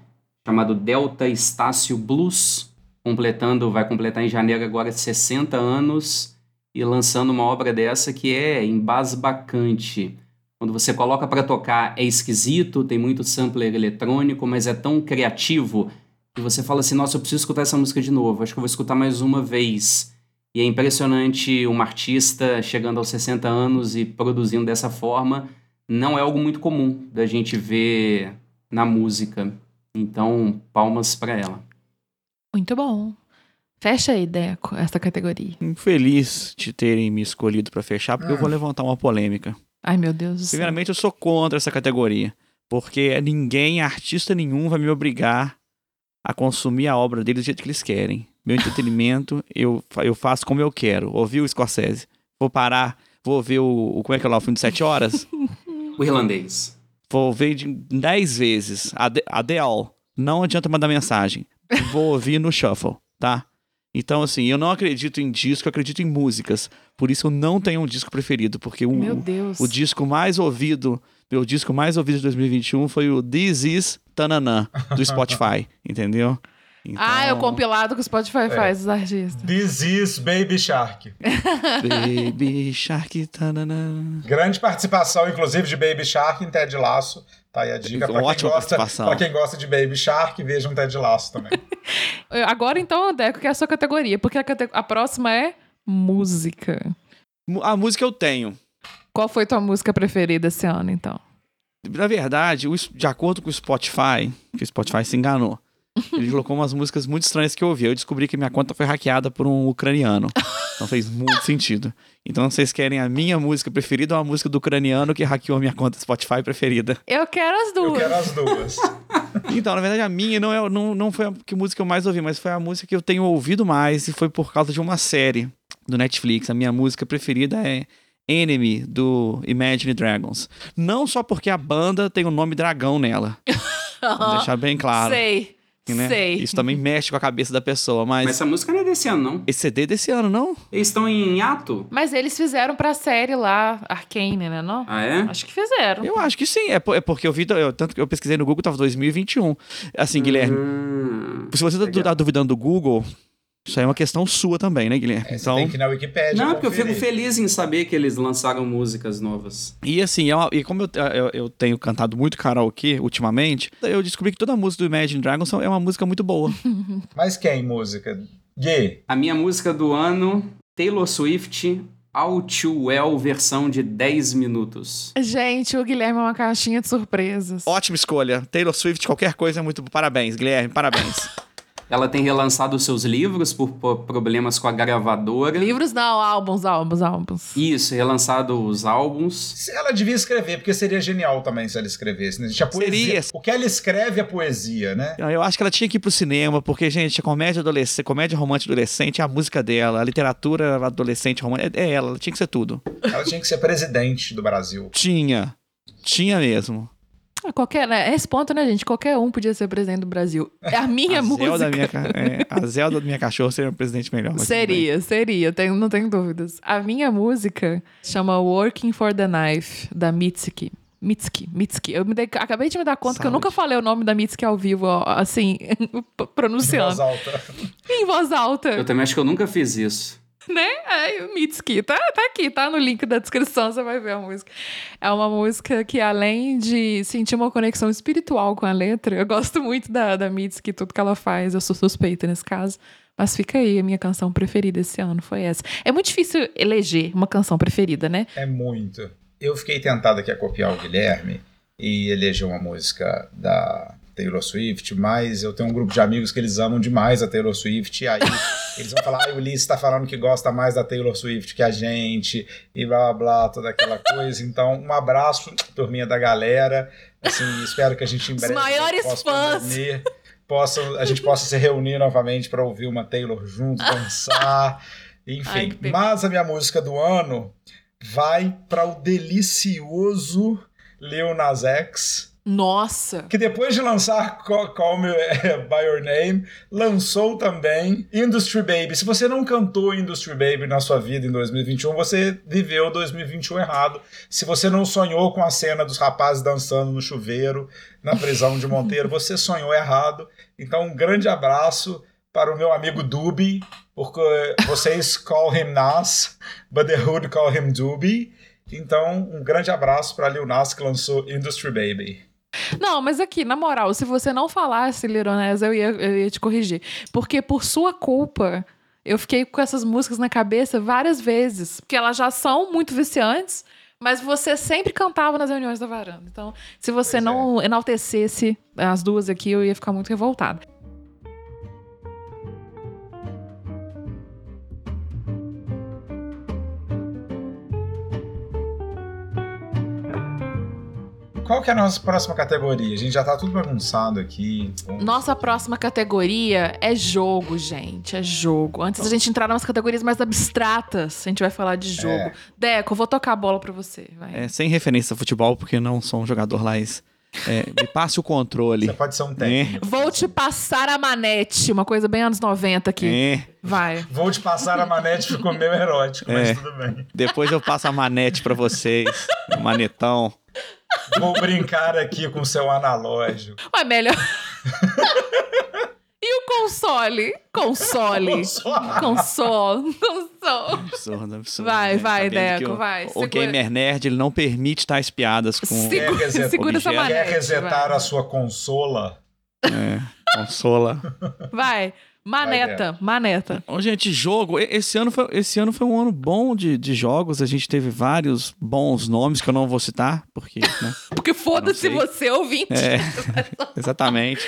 chamado Delta Estácio Blues, completando, vai completar em janeiro agora 60 anos e lançando uma obra dessa que é embasbacante. Quando você coloca para tocar é esquisito, tem muito sampler eletrônico, mas é tão criativo que você fala assim: "Nossa, eu preciso escutar essa música de novo. Acho que eu vou escutar mais uma vez". E é impressionante uma artista chegando aos 60 anos e produzindo dessa forma. Não é algo muito comum da gente ver na música. Então, palmas para ela. Muito bom. Fecha aí, Deco, essa categoria. Feliz de terem me escolhido para fechar, porque eu vou levantar uma polêmica. Ai, meu Deus do céu. Primeiramente, eu sou contra essa categoria. Porque ninguém, artista nenhum, vai me obrigar a consumir a obra deles do jeito que eles querem meu entretenimento, eu, eu faço como eu quero. Ouvi o Scorsese. Vou parar, vou ver o, o. Como é que é lá? O filme de sete horas? o irlandês. Vou ver de dez vezes. Ade Adele. Não adianta mandar mensagem. Vou ouvir no shuffle, tá? Então, assim, eu não acredito em disco, eu acredito em músicas. Por isso eu não tenho um disco preferido, porque o, o, o disco mais ouvido, meu disco mais ouvido de 2021 foi o This Is Tananã, do Spotify, entendeu? Então... Ah, é o compilado que o Spotify é. faz, os artistas. This is Baby Shark. Baby Shark. Tanana. Grande participação, inclusive, de Baby Shark em Ted Laço. Tá aí a dica. Pra Ótima quem gosta, participação. Pra quem gosta de Baby Shark, veja um Ted Laço também. Agora então, Deco, que é a sua categoria, porque a, cate- a próxima é música. A música eu tenho. Qual foi tua música preferida esse ano, então? Na verdade, de acordo com o Spotify, que o Spotify se enganou, ele colocou umas músicas muito estranhas que eu ouvi. Eu descobri que minha conta foi hackeada por um ucraniano. Então fez muito sentido. Então vocês querem a minha música preferida ou a música do ucraniano que hackeou a minha conta Spotify preferida? Eu quero as Eu duas. quero as duas. Então, na verdade, a minha não, é, não, não foi a que música eu mais ouvi, mas foi a música que eu tenho ouvido mais e foi por causa de uma série do Netflix. A minha música preferida é Enemy, do Imagine Dragons. Não só porque a banda tem o nome dragão nela. Vou deixar bem claro. Sei. Né? Sei. Isso também mexe com a cabeça da pessoa, mas. Mas essa música não é desse ano, não. Esse CD desse ano, não? Eles estão em ato? Mas eles fizeram pra série lá, Arcane, né? Não? Ah, é? Acho que fizeram. Eu acho que sim. É, por- é porque eu vi. Eu, tanto que eu pesquisei no Google, tava 2021. Assim, Guilherme, Hum. se você tá, tá duvidando do Google, isso aí é uma questão sua também, né, Guilherme? É, você então. tem que ir na Wikipédia. Não, porque eu fico feliz em saber que eles lançaram músicas novas. E assim, é uma- e como eu, eu, eu tenho cantado muito karaokê ultimamente, eu descobri que toda a música do Imagine Dragons é uma música muito boa. Mas quem música? Gui, A minha música do ano, Taylor Swift, All Too Well, versão de 10 minutos. Gente, o Guilherme é uma caixinha de surpresas. Ótima escolha. Taylor Swift, qualquer coisa é muito. Parabéns, Guilherme, parabéns. Ela tem relançado os seus livros por, por problemas com a gravadora. Livros não, álbuns, álbuns, álbuns. Isso, relançado os álbuns. se ela devia escrever, porque seria genial também se ela escrevesse. Né? Gente, a poesia, Seria. O que ela escreve é poesia, né? Eu acho que ela tinha que ir pro cinema, porque, gente, a comédia adolescente, comédia romântica adolescente é a música dela, a literatura adolescente romântica é ela, ela tinha que ser tudo. Ela tinha que ser presidente do Brasil. Tinha. Tinha mesmo. Ah, Qualquer, né? Esse ponto, né, gente? Qualquer um podia ser presidente do Brasil. É a minha a música. Zelda, minha, ca- é, a Zelda minha cachorra seria um presidente melhor. Seria, seria, tenho, não tenho dúvidas. A minha música chama Working for the Knife, da Mitski. Mitski, Mitski. Eu me dei- acabei de me dar conta que eu Saúde. nunca falei o nome da Mitski ao vivo, assim, Em voz pronunciando. alta. Em voz alta. Eu também acho que eu nunca fiz isso. né? É, Mitski. Tá, tá aqui, tá no link da descrição, você vai ver a música. É uma música que, além de sentir uma conexão espiritual com a letra, eu gosto muito da, da Mitski, tudo que ela faz. Eu sou suspeita nesse caso. Mas fica aí, a minha canção preferida esse ano foi essa. É muito difícil eleger uma canção preferida, né? É muito. Eu fiquei tentado aqui a copiar o Guilherme e eleger uma música da Taylor Swift, mas eu tenho um grupo de amigos que eles amam demais a Taylor Swift, e aí eles vão falar, ah, o Ulisses tá falando que gosta mais da Taylor Swift que a gente, e blá blá blá, toda aquela coisa. Então, um abraço, turminha da galera. Assim, espero que a gente em Os breve maiores possa fãs. reunir, possa, a gente possa se reunir novamente para ouvir uma Taylor junto, dançar. Ai, Enfim, pena. mas a minha música do ano vai para o delicioso Lil Nas X, Nossa! que depois de lançar Call, Me eh, By Your Name, lançou também Industry Baby. Se você não cantou Industry Baby na sua vida em 2021, você viveu 2021 errado. Se você não sonhou com a cena dos rapazes dançando no chuveiro na prisão de Monteiro, você sonhou errado. Então, um grande abraço para o meu amigo Dubi, porque vocês call him Nas, but the hood call him Dubi. Então, um grande abraço para Lil Nas que lançou Industry Baby. Não, mas aqui, na moral, se você não falasse Lironés, eu ia, eu ia te corrigir. Porque por sua culpa, eu fiquei com essas músicas na cabeça várias vezes. Porque elas já são muito viciantes, mas você sempre cantava nas reuniões da varanda. Então, se você Pois não enaltecesse as duas aqui, eu ia ficar muito revoltada. Qual que é a nossa próxima categoria? A gente já tá tudo bagunçado aqui. Nossa próxima categoria é jogo, gente. É jogo. Antes da gente entrar nas categorias mais abstratas, a gente vai falar de jogo. É. Deco, eu vou tocar a bola pra você. Vai. É, sem referência a futebol, porque não sou um jogador lá. É, me passe o controle. Você pode ser um técnico. Vou te passar a manete, uma coisa bem anos 90 aqui. É, Vai. Vou te passar a manete, ficou meio erótico, mas É. tudo bem. depois eu passo a manete pra vocês. O manetão. Vou brincar aqui com o seu analógico. Ué, melhor. e o console? Console. Console. Console. Console. Absurdo, absurdo. Vai, né? vai, Deco, o- vai, O segura. Gamer Nerd, ele não permite tais piadas com Segura, resetar- segura essa manete. Quer resetar vai. a sua consola? é, consola. Vai. Maneta, maneta. Ô, gente, jogo. Esse ano foi, esse ano foi um ano bom de, de jogos. A gente teve vários bons nomes que eu não vou citar, porque, né? Porque foda-se você, ouvinte. É, exatamente.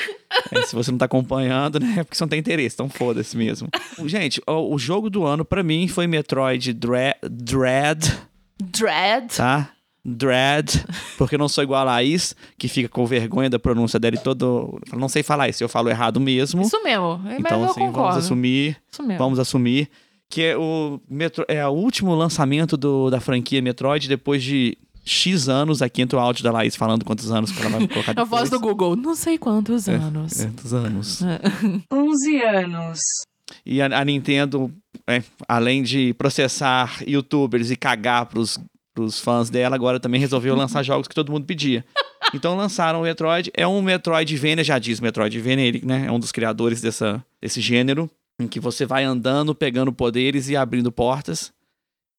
É, se você não tá acompanhando, né? É porque você não tem interesse, então foda-se mesmo. Gente, o, o jogo do ano pra mim foi Metroid Dre- Dread, Dread. tá? Dread, porque eu não sou igual a Laís, que fica com vergonha da pronúncia dele todo. Eu Não sei falar isso, eu falo errado mesmo. Isso mesmo. Então, assim, concordo. vamos assumir. Isso mesmo. Vamos assumir que é o, Metro, é o último lançamento do, da franquia Metroid depois de X anos. Aqui entra o áudio da Laís falando quantos anos que ela vai colocar A depois. voz do Google. Não sei quantos anos. É, dos anos. 11 anos. E a, a Nintendo, é, além de processar youtubers e cagar pros, pros fãs dela, agora também resolveu lançar jogos que todo mundo pedia. Então lançaram o Metroid. É um Metroidvania, já diz Metroidvania, ele né, é um dos criadores dessa, desse gênero, em que você vai andando, pegando poderes e abrindo portas.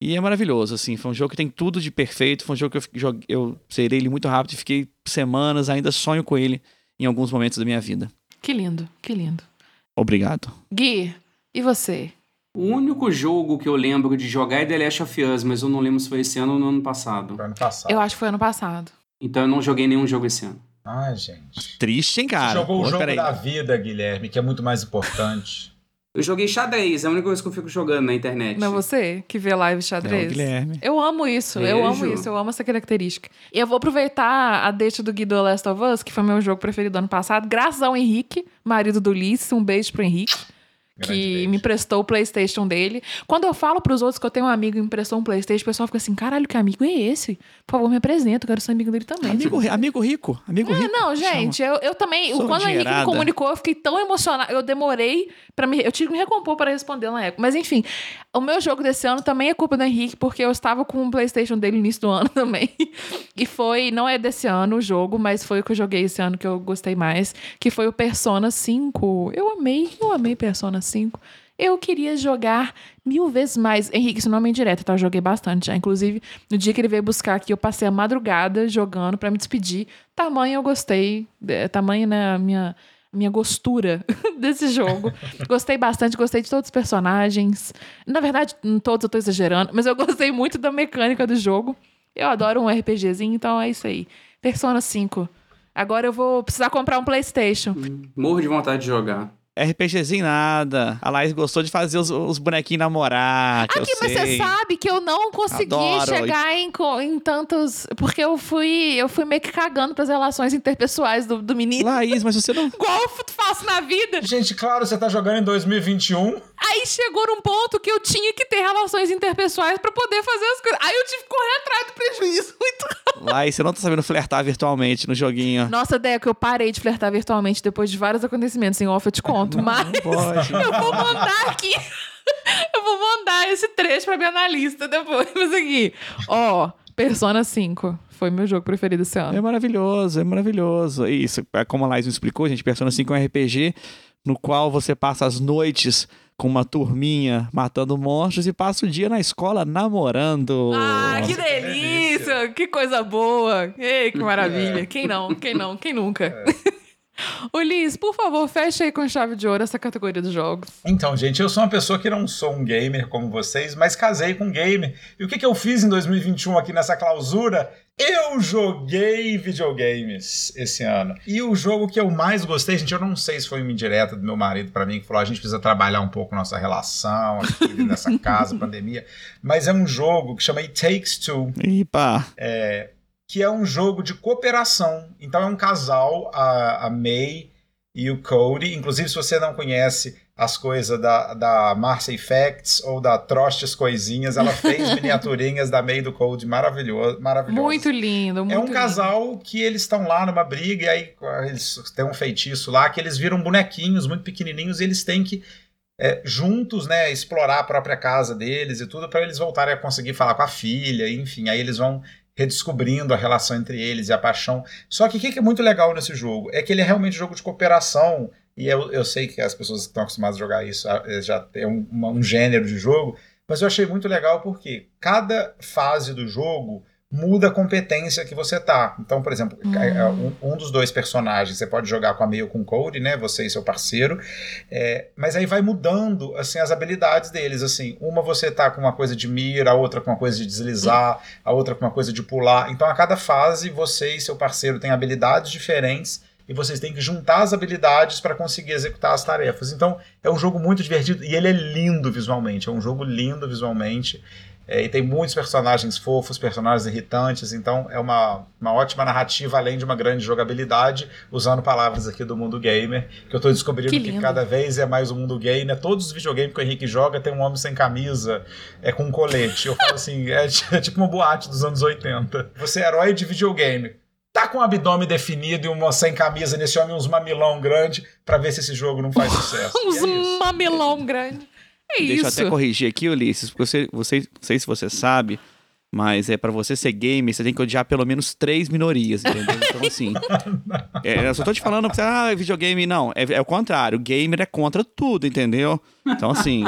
E é maravilhoso, assim. Foi um jogo que tem tudo de perfeito. Foi um jogo que eu, joguei- eu zerei ele muito rápido e fiquei semanas, ainda sonho com ele em alguns momentos da minha vida. Que lindo, que lindo. Obrigado. Gui, e você? O único jogo que eu lembro de jogar é The Last of Us, mas eu não lembro se foi esse ano ou no ano passado. Foi ano passado. Eu acho que foi ano passado. Então eu não joguei nenhum jogo esse ano. Ai, gente. Triste, hein, Você cara? jogou Pô, o jogo peraí. da vida, Guilherme, que é muito mais importante. Eu joguei xadrez, é a única coisa que eu fico jogando na internet. Não é você que vê live É o xadrez? Guilherme. Eu amo isso, eu amo isso, eu amo essa característica. E eu vou aproveitar a deixa do Gui do Last of Us, que foi meu jogo preferido ano passado, graças ao Henrique, marido do Ulisses, um beijo pro Henrique. Que me emprestou o PlayStation dele. Quando eu falo pros outros que eu tenho um amigo que me emprestou um PlayStation, o pessoal fica assim: caralho, que amigo é esse? Por favor, me apresenta, eu quero ser amigo dele também. Amigo, ri- amigo rico. Amigo É, rico. não, gente, eu, eu também. Sou quando o Henrique me comunicou, eu fiquei tão emocionada. Eu demorei para me. Eu tive que me recompor para responder na época. Mas enfim, o meu jogo desse ano também é culpa do Henrique, porque eu estava com o PlayStation dele no início do ano também. E foi. Não é desse ano o jogo, mas foi o que eu joguei esse ano que eu gostei mais, que foi o Persona 5. Eu amei, eu amei Persona 5. Eu queria jogar mil vezes mais. Henrique, isso não é uma indireta, tá? Eu joguei bastante já. Inclusive, no dia que ele veio buscar aqui, eu passei a madrugada jogando pra me despedir. Tamanho eu gostei. é, Tamanho, né, a minha, minha gostura desse jogo. gostei bastante, gostei de todos os personagens. Na verdade, todos eu tô exagerando, mas eu gostei muito da mecânica do jogo. Eu adoro um RPGzinho, então é isso aí. Persona 5. Agora eu vou precisar comprar um PlayStation. Morro de vontade de jogar. RPGzinho nada. A Laís gostou de fazer os, os bonequinhos namorar. Que Aqui, eu mas sei. você sabe que eu não consegui Adoro. chegar em, em tantos. Porque eu fui, eu fui meio que cagando pras relações interpessoais do, do menino. Laís, mas você não. Igual eu f- faço na vida. Gente, claro, você tá jogando em 2021. Aí chegou num ponto que eu tinha que ter relações interpessoais pra poder fazer as coisas. Aí eu tive que correr atrás do prejuízo. Muito Laís, você não tá sabendo flertar virtualmente no joguinho. Nossa, Deco, eu parei de flertar virtualmente depois de vários acontecimentos. Em off eu te conto. mas Não pode. eu vou mandar aqui. eu vou mandar esse trecho pra minha analista depois. Mas aqui, ó, Persona 5 foi meu jogo preferido esse É ano. maravilhoso, é maravilhoso. Isso, é como a Laís me explicou, gente, Persona 5 é um RPG no qual você passa as noites com uma turminha matando monstros e passa o dia na escola namorando. Ah, que delícia! Que coisa boa! Ei, que maravilha! Quem não? Quem não? Quem nunca? Ulisses, por favor, feche aí com chave de ouro essa categoria dos jogos. Então, gente, eu sou uma pessoa que não sou um gamer como vocês, mas casei com um gamer. E o que, que eu fiz em 2021 aqui nessa clausura? Eu joguei videogames esse ano. E o jogo que eu mais gostei, gente, eu não sei se foi uma indireta do meu marido pra mim, que falou: a gente precisa trabalhar um pouco nossa relação aqui nessa casa, pandemia. Mas é um jogo que chama It Takes Two Ipa. Que é um jogo de cooperação. Então é um casal, a, a May e o Cody. Inclusive, se você não conhece as coisas da, da Marcia Effects ou da Trostes Coisinhas, ela fez miniaturinhas da May e do Cody maravilhoso, maravilhosas. Muito lindo, muito É um lindo. casal que eles estão lá numa briga e aí eles têm um feitiço lá que eles viram bonequinhos muito pequenininhos e eles têm que é, juntos, né, explorar a própria casa deles e tudo para eles voltarem a conseguir falar com a filha, enfim, aí eles vão redescobrindo a relação entre eles e a paixão. Só que o que é muito legal nesse jogo é que ele é realmente um jogo de cooperação e eu, eu sei que as pessoas que estão acostumadas a jogar isso eh, já tem um, um gênero de jogo, mas eu achei muito legal porque cada fase do jogo muda a competência que você tá. Então, por exemplo, Hum. é, é, um, um dos dois personagens, você pode jogar com a ou com o Cody, né? Você e seu parceiro. É, mas aí vai mudando assim as habilidades deles. Assim, uma você tá com uma coisa de mira, a outra com uma coisa de deslizar, a outra com uma coisa de pular. Então, a cada fase, você e seu parceiro têm habilidades diferentes e vocês têm que juntar as habilidades para conseguir executar as tarefas. Então, é um jogo muito divertido e ele é lindo visualmente. É um jogo lindo visualmente. É, e tem muitos personagens fofos, personagens irritantes, então é uma, uma ótima narrativa, além de uma grande jogabilidade, usando palavras aqui do mundo gamer, que eu estou descobrindo Que que, cada vez é mais o mundo gay, né? Todos os videogames que o Henrique joga tem um homem sem camisa, é com um colete. Eu falo assim, é, é tipo uma boate dos anos 80. Você é herói de videogame. Tá com o abdômen definido e uma sem camisa nesse homem, uns mamilão grande, pra ver se esse jogo não faz sucesso. Uns é mamilão grande. É Deixa isso. eu até corrigir aqui, Ulisses, porque você, você, não sei se você sabe, mas é para você ser gamer, você tem que odiar pelo menos três minorias, entendeu? Então, assim. é, eu só tô te falando pra você, ah, videogame. Não, é, é o contrário. Gamer é contra tudo, entendeu? Então, assim.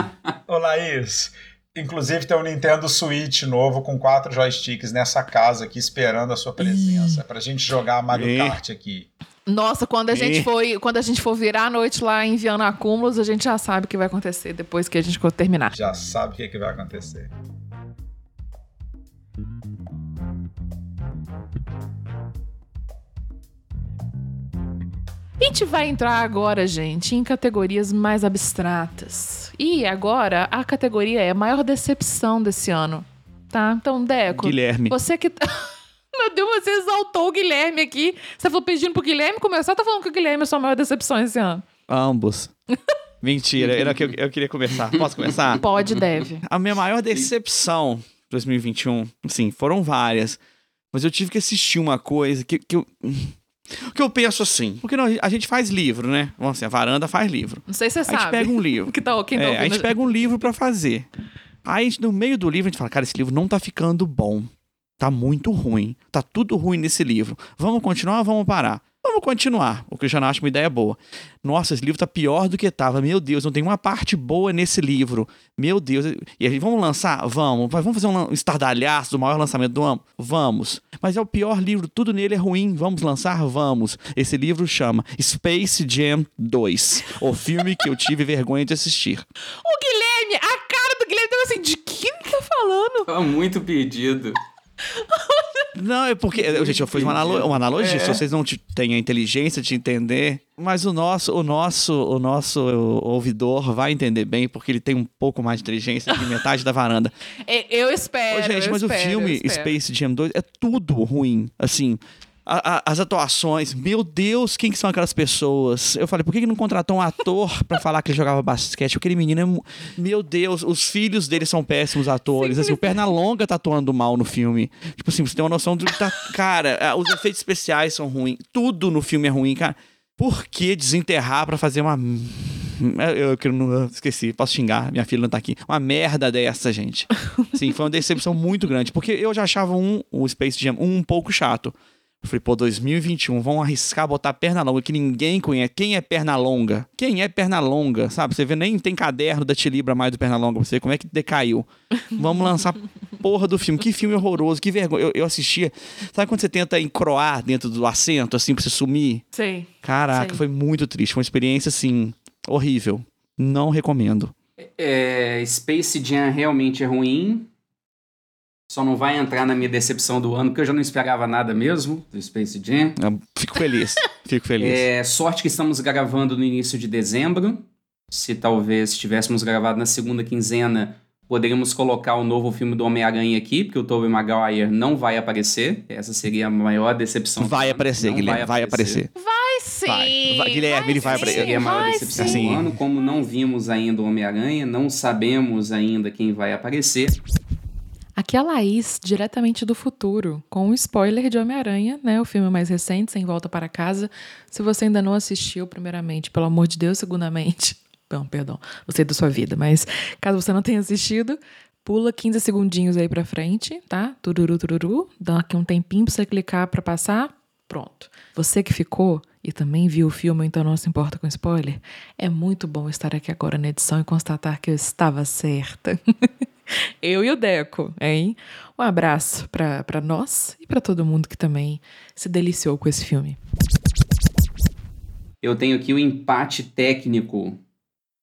Ô Laís, inclusive tem um Nintendo Switch novo com quatro joysticks nessa casa aqui esperando a sua presença pra gente jogar Mario Ih. Kart aqui. Nossa, quando a gente foi, quando a gente for virar a noite lá enviando acúmulos, a gente já sabe o que vai acontecer depois que a gente for terminar. Já sabe o que, que vai acontecer. A gente vai entrar agora, gente, em categorias mais abstratas. E agora a categoria é a maior decepção desse ano, tá? Então, Deco, Guilherme. você que tá- Meu Deus, você exaltou o Guilherme aqui. Você falou pedindo pro Guilherme começar, tá falando que o Guilherme é sua maior decepção esse ano. Ambos. Mentira, que eu, eu queria começar. Posso começar? Pode, deve. A minha maior decepção 2021, sim, foram várias. Mas eu tive que assistir uma coisa que, que eu. Que eu penso assim. Porque não, a gente faz livro, né? Vamos assim, a varanda faz livro. Não sei se você A gente sabe. pega um livro. Que tá, quem tá É, a gente pega um livro pra fazer. Aí, no meio do livro, a gente fala, cara, esse livro não tá ficando bom. Tá muito ruim. Tá tudo ruim nesse livro. Vamos continuar ou vamos parar? Vamos continuar, o que eu já não acho uma ideia boa. Nossa, esse livro tá pior do que tava. Meu Deus, não tem uma parte boa nesse livro. Meu Deus. E aí, vamos lançar? Vamos. Vamos fazer um estardalhaço do maior lançamento do ano? Vamos. Mas é o pior livro, tudo nele é ruim. Vamos lançar? Vamos. Esse livro chama Space Jam 2. O filme que eu tive vergonha de assistir. O Guilherme, a cara do Guilherme tava assim, de quem ele tá falando? Tá muito pedido. Não, é porque. Gente, eu fiz uma, analo- uma analogia. Se vocês não têm a inteligência de entender. Mas o nosso, o nosso, o nosso ouvidor vai entender bem, porque ele tem um pouco mais de inteligência que metade da varanda. É, Eu espero. Ô, gente, mas espero, o filme. Space Jam 2 é tudo ruim. Assim. A- a- as atuações, meu Deus, quem que são aquelas pessoas? Eu falei, por que, que não contratou um ator pra falar que ele jogava basquete? Aquele menino é. Meu Deus, os filhos dele são péssimos atores. Assim, o Pernalonga tá atuando mal no filme. Tipo assim, você tem uma noção do tá. Cara, os efeitos especiais são ruins. Tudo no filme é ruim, cara. Por que desenterrar pra fazer uma. Eu, eu não esqueci, posso xingar, minha filha não tá aqui. Uma merda dessa, gente. Sim, foi uma decepção muito grande, porque eu já achava um, o Space Jam um, um pouco chato. Eu falei, pô, 2021, vão arriscar botar perna longa, que ninguém conhece. Quem é perna longa? Quem é perna longa? Sabe? Você vê, nem tem caderno da Tilibra mais do perna longa pra você, como é que decaiu. Vamos lançar porra do filme. Que filme horroroso, que vergonha. Eu, eu assistia. Sabe quando você tenta encroar dentro do assento, assim, pra você sumir? Sei. Caraca, Sei. foi muito triste. Foi uma experiência, assim, horrível. Não recomendo. É, Space Jam realmente é ruim. Só não vai entrar na minha decepção do ano, porque eu já não esperava nada mesmo do Space Jam. Eu fico feliz. Fico feliz. É, sorte que estamos gravando no início de dezembro. Se talvez tivéssemos gravado na segunda quinzena, poderíamos colocar o novo filme do Homem-Aranha aqui, porque o Tobey Maguire não vai aparecer. Essa seria a maior decepção. do Vai aparecer, Não Guilherme. Vai aparecer. Vai sim. Vai, vai, Guilherme, ele vai pra- Seria a maior vai decepção sim. do ano. Como não vimos ainda o Homem-Aranha, não sabemos ainda quem vai aparecer. Aqui é a Laís, diretamente do futuro, com um spoiler de Homem-Aranha, né? O filme mais recente, Sem Volta para Casa. Se você ainda não assistiu, primeiramente, pelo amor de Deus, segundamente. Não, perdão, sei da sua vida, mas caso você não tenha assistido, pula 15 segundinhos aí pra frente, tá? Tururu, tururu. Dá aqui um tempinho pra você clicar pra passar. Pronto. Você que ficou e também viu o filme, então não se importa com spoiler, é muito bom estar aqui agora na edição e constatar que eu estava certa. Eu e o Deco, hein? Um abraço pra, pra nós e pra todo mundo que também se deliciou com esse filme. Eu tenho aqui o empate técnico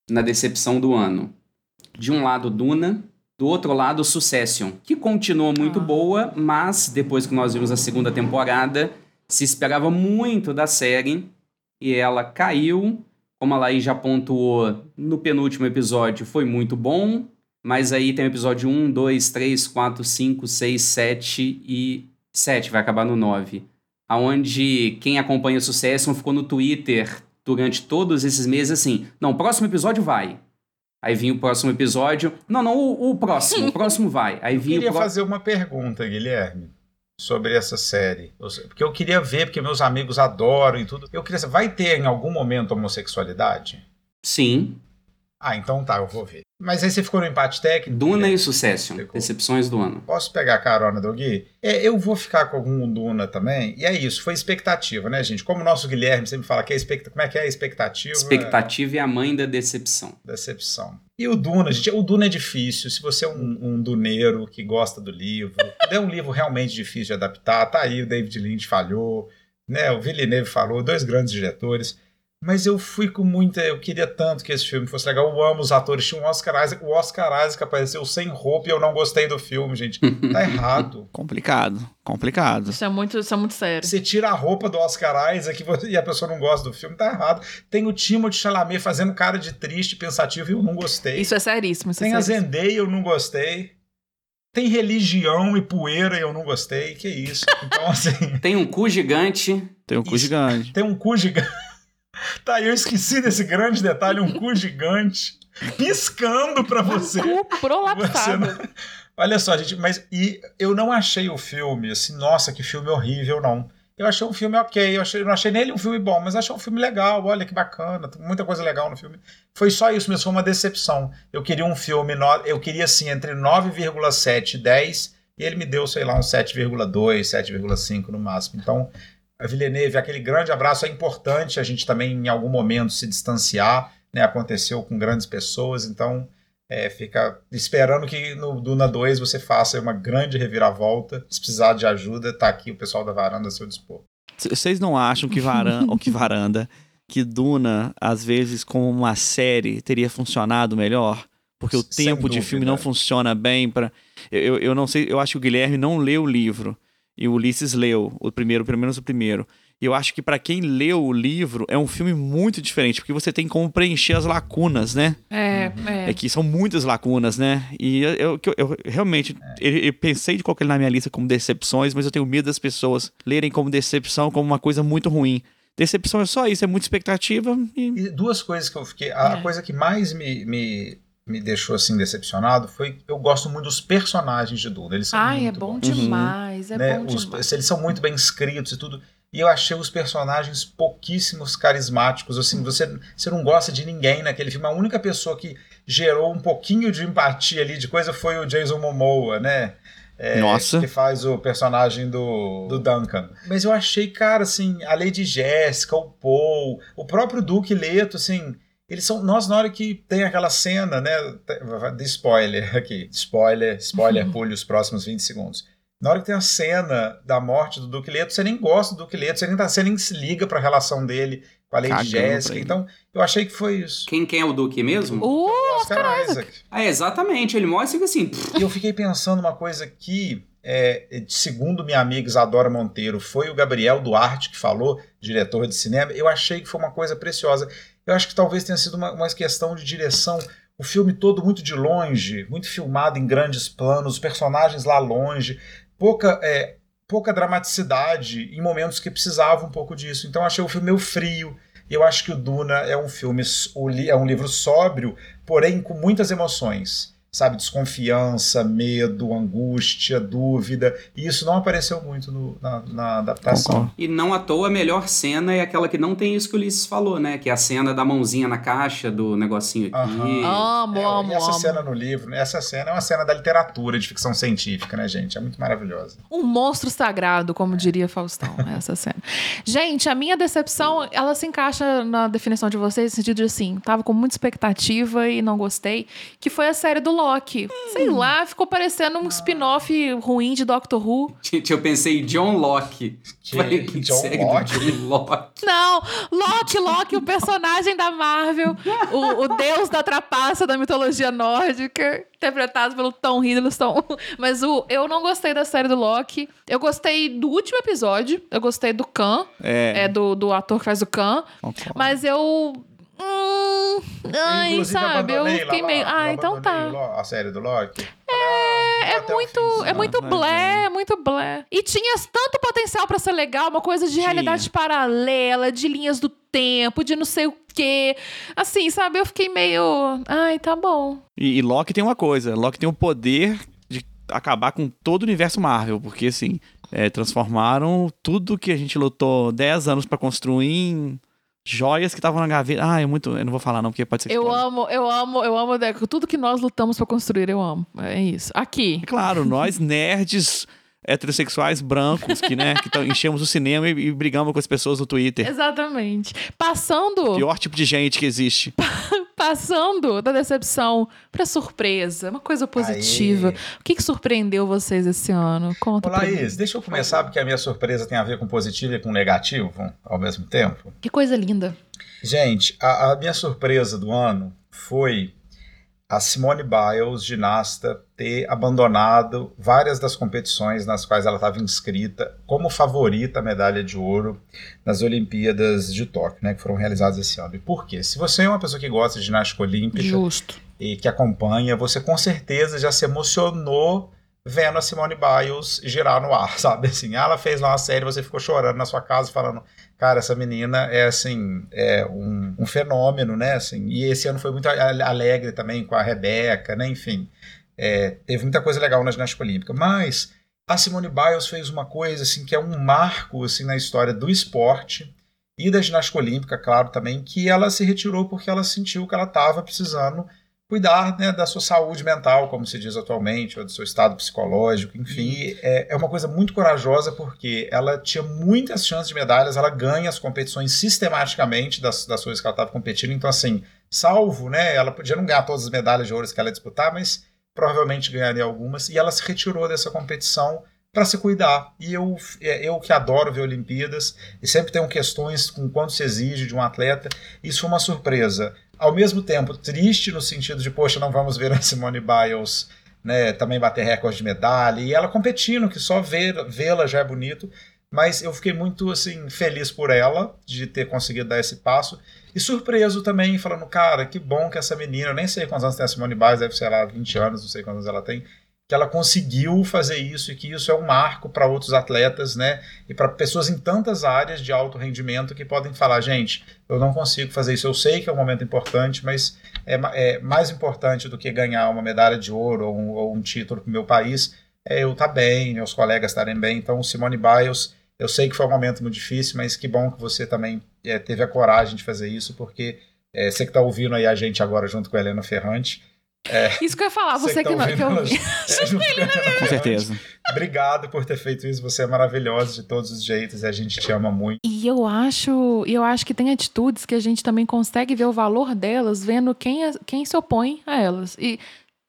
na decepção do ano. De um lado, Duna. Do outro lado, Succession, que continua muito Ah. boa, mas depois que nós vimos a segunda temporada, se esperava muito da série e ela caiu. Como a Laís já pontuou no penúltimo episódio, foi muito bom, mas aí tem o episódio 1, 2, 3, 4, 5, 6, 7 e 7, vai acabar no 9. Aonde quem acompanha o Succession ficou no Twitter durante todos esses meses assim, não, próximo episódio vai. Aí vinha o próximo episódio, não, não, o, o próximo, o próximo vai. Aí Eu queria o pró- fazer uma pergunta, Guilherme, sobre essa série. Porque eu queria ver, porque meus amigos adoram e tudo. Eu queria saber, vai ter em algum momento homossexualidade? Sim, Ah, então tá, eu vou ver. Mas aí você ficou no empate técnico? Duna e Guilherme? Succession, decepções do ano. Posso pegar a carona do Gui? É, eu vou ficar com algum Duna também. E é isso, foi expectativa, né, gente? Como o nosso Guilherme sempre fala que é expectativa. Como é que é a expectativa? Expectativa é a mãe da decepção. Decepção. E o Duna, gente, o Duna é difícil. Se você é um, um duneiro que gosta do livro, é um livro realmente difícil de adaptar. Tá aí, o David Lynch falhou, né? O Villeneuve falou, dois grandes diretores. Mas eu fui com muita. Eu queria tanto que esse filme fosse legal. Eu amo os atores. Tinha o Oscar Isaac. O Oscar Isaac apareceu sem roupa e eu não gostei do filme, gente. Tá errado. Complicado, complicado. Isso é muito, isso é muito sério. Você tira a roupa do Oscar Isaac e e a pessoa não gosta do filme, tá errado. Tem o Timothée Chalamet fazendo cara de triste, pensativo e eu não gostei. Isso é seríssimo. Isso Tem é a. Zendaya, eu não gostei. Tem religião e poeira, eu não gostei. Que isso? Então, assim, Tem um cu gigante. Tem um cu Isso. gigante. tem um cu gigante. Tá, eu esqueci desse grande detalhe, um cu gigante piscando pra você. Cu Você prolapsado. não- Olha só, gente, mas e eu não achei o filme assim, nossa, que filme horrível, não. Eu achei um filme ok, eu, achei, não achei nele um filme bom, mas achei um filme legal, olha que bacana, muita coisa legal no filme. Foi só isso mesmo, foi uma decepção. Eu queria um filme, no- eu queria assim, entre 9,7 e 10, e ele me deu, sei lá, um 7,2, 7,5 no máximo. Então, Villeneuve, aquele grande abraço, é importante a gente também em algum momento se distanciar, né? Aconteceu com grandes pessoas, então é, fica esperando que no Duna 2 você faça uma grande reviravolta. Se precisar de ajuda, tá aqui o pessoal da varanda a seu dispor. Vocês não acham que varanda, ou que varanda, que Duna, às vezes, como uma série, teria funcionado melhor? Porque o Sem tempo de dúvida. filme não funciona bem para. Eu, eu, eu não sei, eu acho que o Guilherme não leu o livro. E o Ulisses leu, o primeiro, pelo menos o primeiro. E eu acho que para quem leu o livro, é um filme muito diferente, porque você tem como preencher as lacunas, né? É, é. É que são muitas lacunas, né? E eu, eu, eu- eu realmente eu, eu pensei de colocar ele na minha lista como decepções, mas eu tenho medo das pessoas lerem como decepção como uma coisa muito ruim. Decepção é só isso, é muita expectativa e E duas coisas que eu fiquei. A É. coisa que mais me, me, me deixou assim decepcionado foi eu gosto muito dos personagens de Duna. Eles são Ai, é muito bom bons. demais. É né? bom Os- demais. eles são muito bem escritos e tudo. E eu achei os personagens pouquíssimos carismáticos. Assim, você, você não gosta de ninguém naquele filme. A única pessoa que gerou um pouquinho de empatia ali, de coisa, foi o Jason Momoa, né? É, Nossa. Que faz o personagem do, do Duncan. Mas eu achei, cara, assim, a Lady Jéssica, o Paul, o próprio Duque Leto, assim. Eles são. Nós, na hora que tem aquela cena, né? De spoiler aqui. Spoiler, spoiler, pule os próximos 20 segundos. Na hora que tem a cena da morte do Duque Leto, você nem gosta do Duque Leto, você nem, tá, você nem se liga pra relação dele com a Lady Jéssica. Então, eu achei que foi isso. Quem, quem é o Duque mesmo? Uh, Oscar Isaac. Ah, exatamente. Ele mostra que assim. E eu fiquei pensando uma coisa que, é, segundo minha amiga Isadora Monteiro, foi o Gabriel Duarte que falou, diretor de cinema. Eu achei que foi uma coisa preciosa. Eu acho que talvez tenha sido uma, uma questão de direção. O filme todo muito de longe, muito filmado em grandes planos, os personagens lá longe, pouca, é, pouca dramaticidade em momentos que precisava um pouco disso. Então achei o filme meio frio. Eu acho que o Duna é um filme, é um livro sóbrio, porém com muitas emoções. Sabe, desconfiança, medo, angústia, dúvida. E isso não apareceu muito no- na, na adaptação. E não à toa a melhor cena é aquela que não tem isso que o Ulisses falou, né? Que é a cena da mãozinha na caixa, do negocinho aqui. Aham. Amo, É, amo, e essa amo. cena no livro, né, essa cena é uma cena da literatura, de ficção científica, né, gente? É muito maravilhosa. Um monstro sagrado, como diria Faustão, né, essa cena. Gente, a minha decepção, ela se encaixa na definição de vocês, no sentido de assim, tava com muita expectativa e não gostei, que foi a série do Loki. Sei lá, ficou parecendo um spin-off ruim de Doctor Who. Gente, eu pensei John Locke. Que- Falei, que John Locke? John Locke. Não, Loki, Loki, o personagem da Marvel, o, o deus da trapaça da mitologia nórdica, interpretado pelo Tom Hiddleston. Mas o, eu não gostei da série do Loki. Eu gostei do último episódio, eu gostei do Khan, É. é, do, do ator que faz o Khan. concordo. Mas eu. Hum, ai, Inclusive, sabe? Eu fiquei lá, meio. lá, Ah, então tá. A série do Loki. É, é muito, fim, é muito mas blé, é. muito blé. E tinha tanto potencial pra ser legal, uma coisa de Tinha. realidade paralela, de linhas do tempo, de não sei o quê. Assim, sabe? Eu fiquei meio. Ai, tá bom. E, e Loki tem uma coisa: Loki tem o poder de acabar com todo o universo Marvel, porque assim, é, transformaram tudo que a gente lutou 10 anos pra construir em joias que estavam na gaveta. Ah, é muito. Eu não vou falar, não, porque pode ser Eu amo, eu amo, eu amo. Deco. Tudo que nós lutamos pra construir, eu amo. É isso. Aqui. E Claro, nós nerds heterossexuais brancos que, né, que enchemos o cinema e, e brigamos com as pessoas no Twitter. Exatamente. Passando. Pior tipo de gente que existe. Passando da decepção pra surpresa, uma coisa positiva. Aê. O que, que surpreendeu vocês esse ano? Conta Ô, pra mim. Laís, deixa eu começar, porque a minha surpresa tem a ver com positivo e com negativo ao mesmo tempo. Que coisa linda. Gente, a, a minha surpresa do ano foi a Simone Biles, ginasta, ter abandonado várias das competições nas quais ela estava inscrita como favorita à medalha de ouro nas Olimpíadas de Tóquio, né, que foram realizadas esse ano. E por quê? Se você é uma pessoa que gosta de ginástica olímpica, Justo. e que acompanha, você com certeza já se emocionou vendo a Simone Biles girar no ar, sabe? Assim, ela fez lá uma série, você ficou chorando na sua casa, falando, cara, essa menina é assim, é um, um fenômeno, né? Assim, e esse ano foi muito alegre também com a Rebeca, né? Enfim, é, teve muita coisa legal na ginástica olímpica, mas a Simone Biles fez uma coisa assim que é um marco assim na história do esporte e da ginástica olímpica, claro, também, que ela se retirou porque ela sentiu que ela estava precisando cuidar né, da sua saúde mental, como se diz atualmente, ou do seu estado psicológico, enfim. É, é uma coisa muito corajosa porque ela tinha muitas chances de medalhas, ela ganha as competições sistematicamente das, das coisas que ela estava competindo, então assim, salvo, né, ela podia não ganhar todas as medalhas de ouro que ela ia disputar, mas provavelmente ganharia algumas, e ela se retirou dessa competição para se cuidar. E eu, é, eu que adoro ver Olimpíadas, e sempre tenho questões com quanto se exige de um atleta, isso foi uma surpresa. Ao mesmo tempo, triste no sentido de, poxa, não vamos ver a Simone Biles né, também bater recorde de medalha, e ela competindo, que só vê-la já é bonito, mas eu fiquei muito assim feliz por ela de ter conseguido dar esse passo e surpreso também falando cara que bom que essa menina eu nem sei quantos anos tem a Simone Biles deve ser lá 20 anos não sei quantos anos ela tem que ela conseguiu fazer isso e que isso é um marco para outros atletas né e para pessoas em tantas áreas de alto rendimento que podem falar gente eu não consigo fazer isso eu sei que é um momento importante mas é, é mais importante do que ganhar uma medalha de ouro ou um, ou um título para o meu país é eu estar bem, meus colegas estarem bem. Então, Simone Biles, eu sei que foi um momento muito difícil, mas que bom que você também é, teve a coragem de fazer isso, porque é, você que está ouvindo aí a gente agora junto com a Helena Ferrante. Isso que eu ia falar, você, que, tá não, que eu ouvindo vi. é, junto com certeza. Obrigado por ter feito isso, você é maravilhosa de todos os jeitos e a gente te ama muito. E eu acho, eu acho que tem atitudes que a gente também consegue ver o valor delas vendo quem, é- quem se opõe a elas. E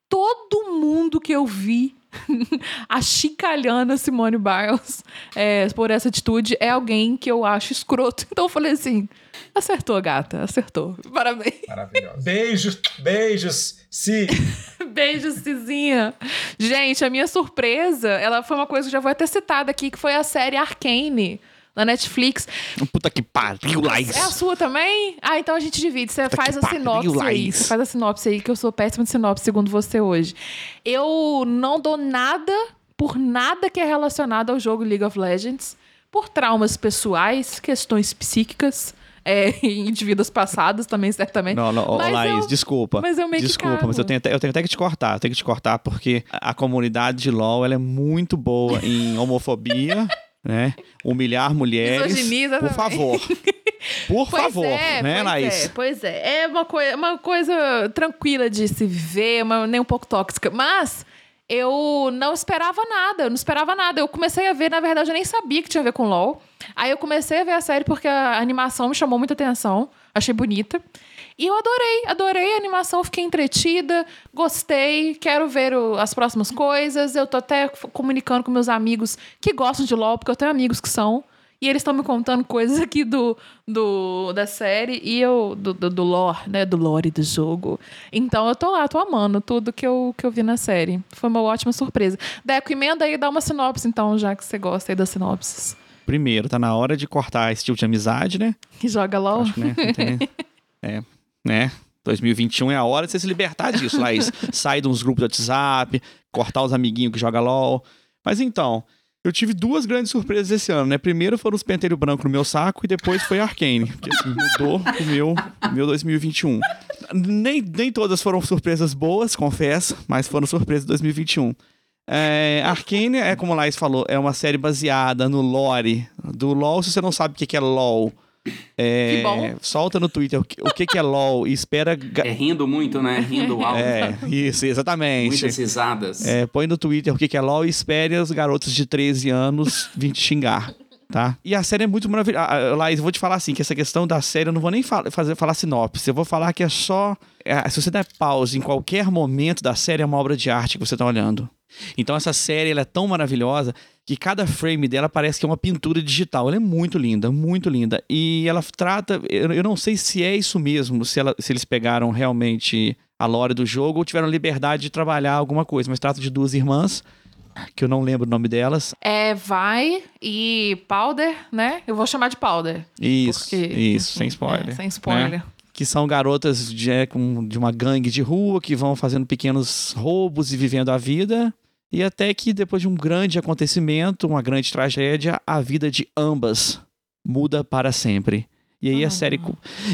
todo mundo que eu vi achicalhando a Simone Biles é, por essa atitude é alguém que eu acho escroto. Então eu falei assim: acertou, gata, acertou. Parabéns. Maravilhosa. Beijos, beijos, sim. Beijo, Cizinha. Gente, a minha surpresa, ela foi uma coisa que eu já vou até citada aqui, que foi a série Arcane. Na Netflix. Puta que pariu, Laís. É a sua também? Ah, então a gente divide. Você Puta faz a pariu, sinopse aí. Você faz a sinopse aí, que eu sou péssima de sinopse, segundo você hoje. Eu não dou nada por nada que é relacionado ao jogo League of Legends. Por traumas pessoais, questões psíquicas, é, em de vidas passadas também, certamente. Não, não, Mas Laís, eu- desculpa. mas eu meio que Desculpa, cago. mas eu tenho, até, eu tenho até que te cortar. Eu tenho que te cortar porque a comunidade de LoL ela é muito boa em homofobia, né? Humilhar mulheres. Misoginia, Por favor. Por Pois favor, é, né, pois Laís? É, pois é. É uma, coi uma coisa tranquila de se viver, mas nem um pouco tóxica. Mas eu não esperava nada, eu não esperava nada. Eu comecei a ver, na verdade, eu nem sabia que tinha a ver com LOL. Aí eu comecei a ver a série porque a animação me chamou muita atenção, achei bonita. E eu adorei, adorei a animação, fiquei entretida, gostei, quero ver o- as próximas coisas. Eu tô até comunicando com meus amigos que gostam de LOL, porque eu tenho amigos que são. E eles estão me contando coisas aqui do, do da série e eu. Do, do, do lore, né? Do lore do jogo. Então eu tô lá, tô amando tudo que eu, que eu vi na série. Foi uma ótima surpresa. Deco, emenda aí e dá uma sinopse, então, já que você gosta aí das sinopses. Primeiro, tá na hora de cortar esse tipo de amizade, né? Que joga LOL. Acho né? é, né? 2021 é a hora de você se libertar disso, Laís. Sair de uns grupos do WhatsApp, cortar os amiguinhos que jogam LOL. Mas então, eu tive duas grandes surpresas esse ano, né? Primeiro foram os pentelhos brancos no meu saco e depois foi Arcane, que assim, mudou o meu, o meu 2021. Nem, nem todas foram surpresas boas, confesso, mas foram surpresas de 2021. É, Arcane, é como a Laís falou, é uma série baseada no lore do LoL. Se você não sabe o que é LoL, é, Que bom. solta no Twitter o que, o que que é LoL e espera... É rindo muito, né? Rindo alto. É, isso, exatamente. Muitas risadas. É, põe no Twitter o que que é LOL e espere os garotos de 13 anos vir te xingar. Tá? E a série é muito maravilhosa. Ah, Laís, eu vou te falar assim, que essa questão da série, eu não vou nem fa- fazer, falar sinopse. Eu vou falar que é só... é, se você der pause em qualquer momento da série, é uma obra de arte que você tá olhando. Então essa série, ela é tão maravilhosa que cada frame dela parece que é uma pintura digital. Ela é muito linda, muito linda. E ela trata... Eu, não sei se é isso mesmo, se, ela- se eles pegaram realmente a lore do jogo ou tiveram liberdade de trabalhar alguma coisa. Mas trata de duas irmãs, que eu não lembro o nome delas. É Vai e Powder, né? Eu vou chamar de Powder. Isso, Porque, isso, sem enfim, spoiler. é, sem spoiler. né? Que são garotas de, é, de uma gangue de rua que vão fazendo pequenos roubos e vivendo a vida. E até que depois de um grande acontecimento, uma grande tragédia, a vida de ambas muda para sempre. E aí a Ah. série.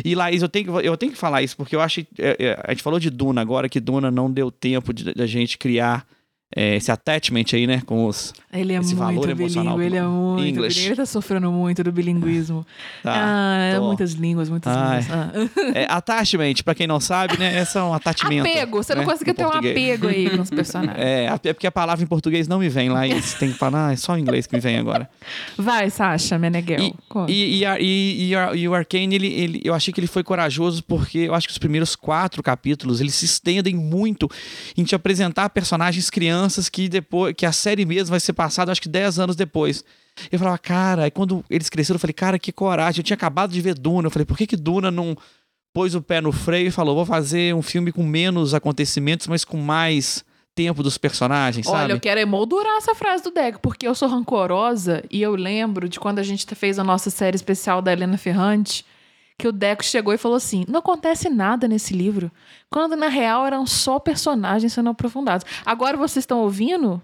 E Laís, eu tenho, que- eu tenho que falar isso, porque eu achei. é, é, a gente falou de Duna agora, que Duna não deu tempo de- da gente criar é, esse attachment aí, né? Com os. Ele é Esse valor muito emocional bilíngue, ele é muito English. Ele tá sofrendo muito do bilinguismo. Tá, ah, tô. muitas línguas, muitas Ai. línguas. Ah. É, attachment, pra quem não sabe, né? É um attachment. Apego, você não né, conseguiu no ter um português. apego aí com os personagens. É, é porque a palavra em português não me vem lá e você tem que falar, ah, é só em inglês que me vem agora. Vai, Sasha Meneghel. E, e, e, e, a- e o Arcane, ele, ele, eu achei que ele foi corajoso porque eu acho que os primeiros quatro capítulos, eles se estendem muito em te apresentar personagens crianças que depois, que a série mesmo vai ser passada, acho que 10 anos depois. Eu falava, cara, aí quando eles cresceram, eu falei, cara, que coragem. Eu tinha acabado de ver Duna. Eu falei, por que que Duna não pôs o pé no freio e falou, vou fazer um filme com menos acontecimentos, mas com mais tempo dos personagens, sabe? Olha, eu quero emoldurar essa frase do Deco, porque eu sou rancorosa e eu lembro de quando a gente fez a nossa série especial da Helena Ferrante, que o Deco chegou e falou assim: não acontece nada nesse livro. Quando na real eram só personagens sendo aprofundados. Agora vocês estão ouvindo,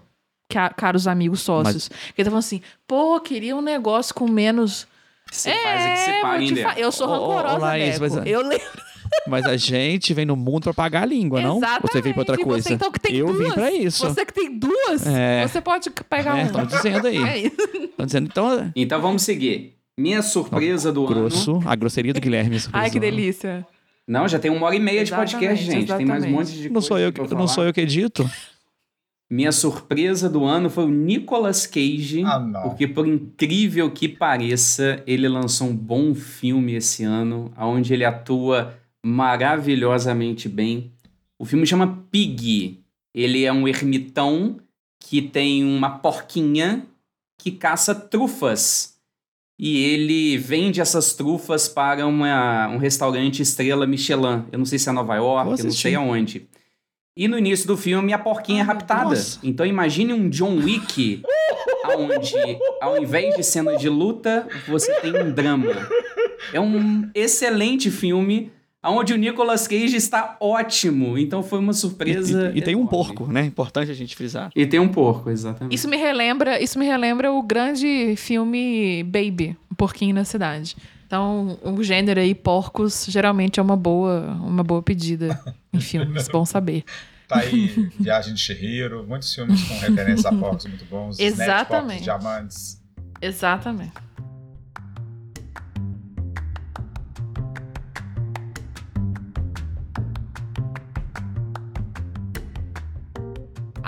ca- caros amigos sócios, que ele tá falando assim: pô, queria um negócio com menos. Você faz é que se paga, te hein, fa-? Eu sou rancorosa, Laís, Deco. mas- Eu lembro. Mas a gente vem no mundo pra pagar a língua, não? Você veio pra outra Exatamente. coisa. Você, então, que tem eu duas. vim pra isso. Você que tem duas, É. você pode pegar É, um. estão dizendo aí. É isso. Dizendo, então, Então vamos seguir. Minha surpresa do ano. grosso, a grosseria do Guilherme. Ai, que delícia. Não, já tem uma hora e meia de podcast, Exatamente, gente. Tem mais um exatamente. monte de Não coisa sou, eu, pra que- não sou eu que edito. Minha surpresa do ano foi o Nicolas Cage, Ah, não. porque por incrível que pareça, ele lançou um bom filme esse ano, onde ele atua maravilhosamente bem. O filme chama Pig. Ele é um ermitão que tem uma porquinha que caça trufas. E ele vende essas trufas para uma, um restaurante estrela Michelin. Eu não sei se é Nova York, eu não sei aonde. E no início do filme, a porquinha é Ah, raptada. nossa. Então imagine um John Wick, onde ao invés de cena de luta, você tem um drama. É um excelente filme, onde o Nicolas Cage está ótimo. Então foi uma E, surpresa. e- e tem um porco, né? Importante a gente frisar. E tem um porco, exatamente. Isso me relembra, isso me relembra o grande filme Baby, Um Porquinho na Cidade. Então, o gênero aí, porcos, geralmente é uma boa, uma boa pedida em filmes. Bom saber. Tá aí Viagem de Chihiro, muitos filmes com referências a porcos muito bons. Exatamente. Porcos, Diamantes. Exatamente.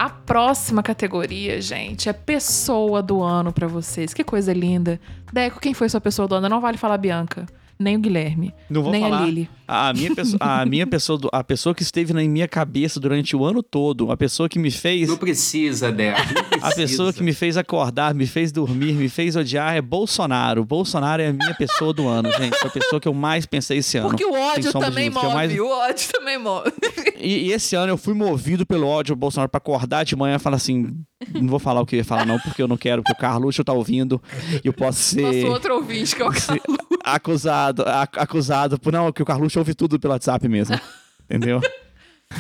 A próxima categoria, gente, é pessoa do ano pra vocês. Que coisa linda. Deco, quem foi sua pessoa do ano? Não vale falar Bianca nem o Guilherme, Não vou nem falar. a Lili. A minha, pessoa, a minha pessoa, a pessoa que esteve na minha cabeça durante o ano todo, a pessoa que me fez, Não precisa, Deco. não a precisa. pessoa que me fez acordar, me fez dormir, me fez odiar é Bolsonaro. Bolsonaro é a minha pessoa do ano, gente. Foi a pessoa que eu mais pensei esse ano. Porque o ódio também que move, eu mais- o ódio também move. E, e esse ano eu fui movido pelo ódio ao Bolsonaro pra acordar de manhã e falar assim: não vou falar o que eu ia falar, não, porque eu não quero, porque o Carluxo tá ouvindo e eu posso ser Nosso outro ouvinte, que é o Carlos. acusado, ac- acusado por. Não, que o Carluxo ouve tudo pelo WhatsApp mesmo. Entendeu?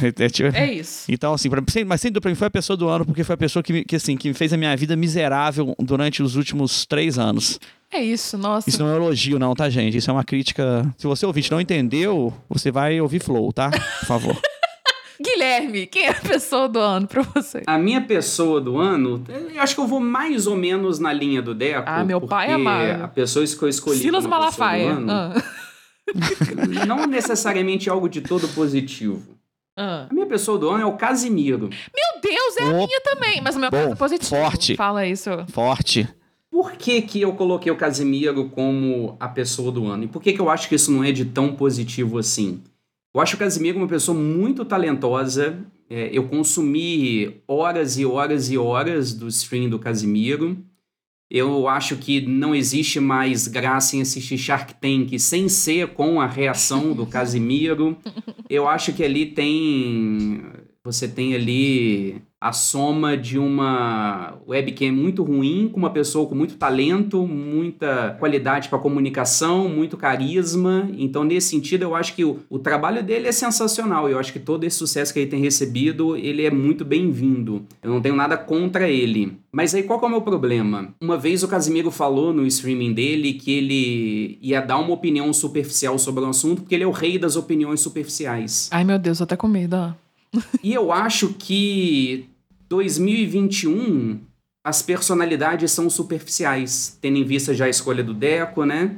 É, tipo- É isso. Então, assim, pra, mas sem dúvida pra mim foi a pessoa do ano, porque foi a pessoa que, que, assim, que fez a minha vida miserável durante os últimos três anos. É isso, nossa. Isso não é um elogio, não, tá, gente? Isso é uma crítica. Se você ouvinte não entendeu, você vai ouvir Flow, tá? Por favor. Guilherme, quem é a pessoa do ano pra você? A minha pessoa do ano, eu acho que eu vou mais ou menos na linha do Deco. Ah, meu pai amado. A pessoa que eu escolhi Silas Malafaia. ano, Ah. não necessariamente algo de todo positivo. Ah. A minha pessoa do ano é o Casimiro. Meu Deus, é a minha também. Mas o meu caso é positivo. forte. Fala isso. Forte. Por que, que eu coloquei o Casimiro como a pessoa do ano? E por que, que eu acho que isso não é de tão positivo assim? Eu acho o Casimiro uma pessoa muito talentosa. É, eu consumi horas e horas e horas do stream do Casimiro. Eu acho que não existe mais graça em assistir Shark Tank sem ser com a reação do Casimiro. Eu acho que ali tem. Você tem ali a soma de uma webcam muito ruim com uma pessoa com muito talento, muita qualidade para comunicação, muito carisma. Então, nesse sentido, eu acho que o, o trabalho dele é sensacional. Eu acho que todo esse sucesso que ele tem recebido, ele é muito bem-vindo. Eu não tenho nada contra ele. Mas aí qual é o meu problema? Uma vez o Casimiro falou no streaming dele que ele ia dar uma opinião superficial sobre o assunto, porque ele é o rei das opiniões superficiais. Ai, meu Deus, tô até com medo. ó. E eu acho que 2021 as personalidades são superficiais, tendo em vista já a escolha do Deco, né?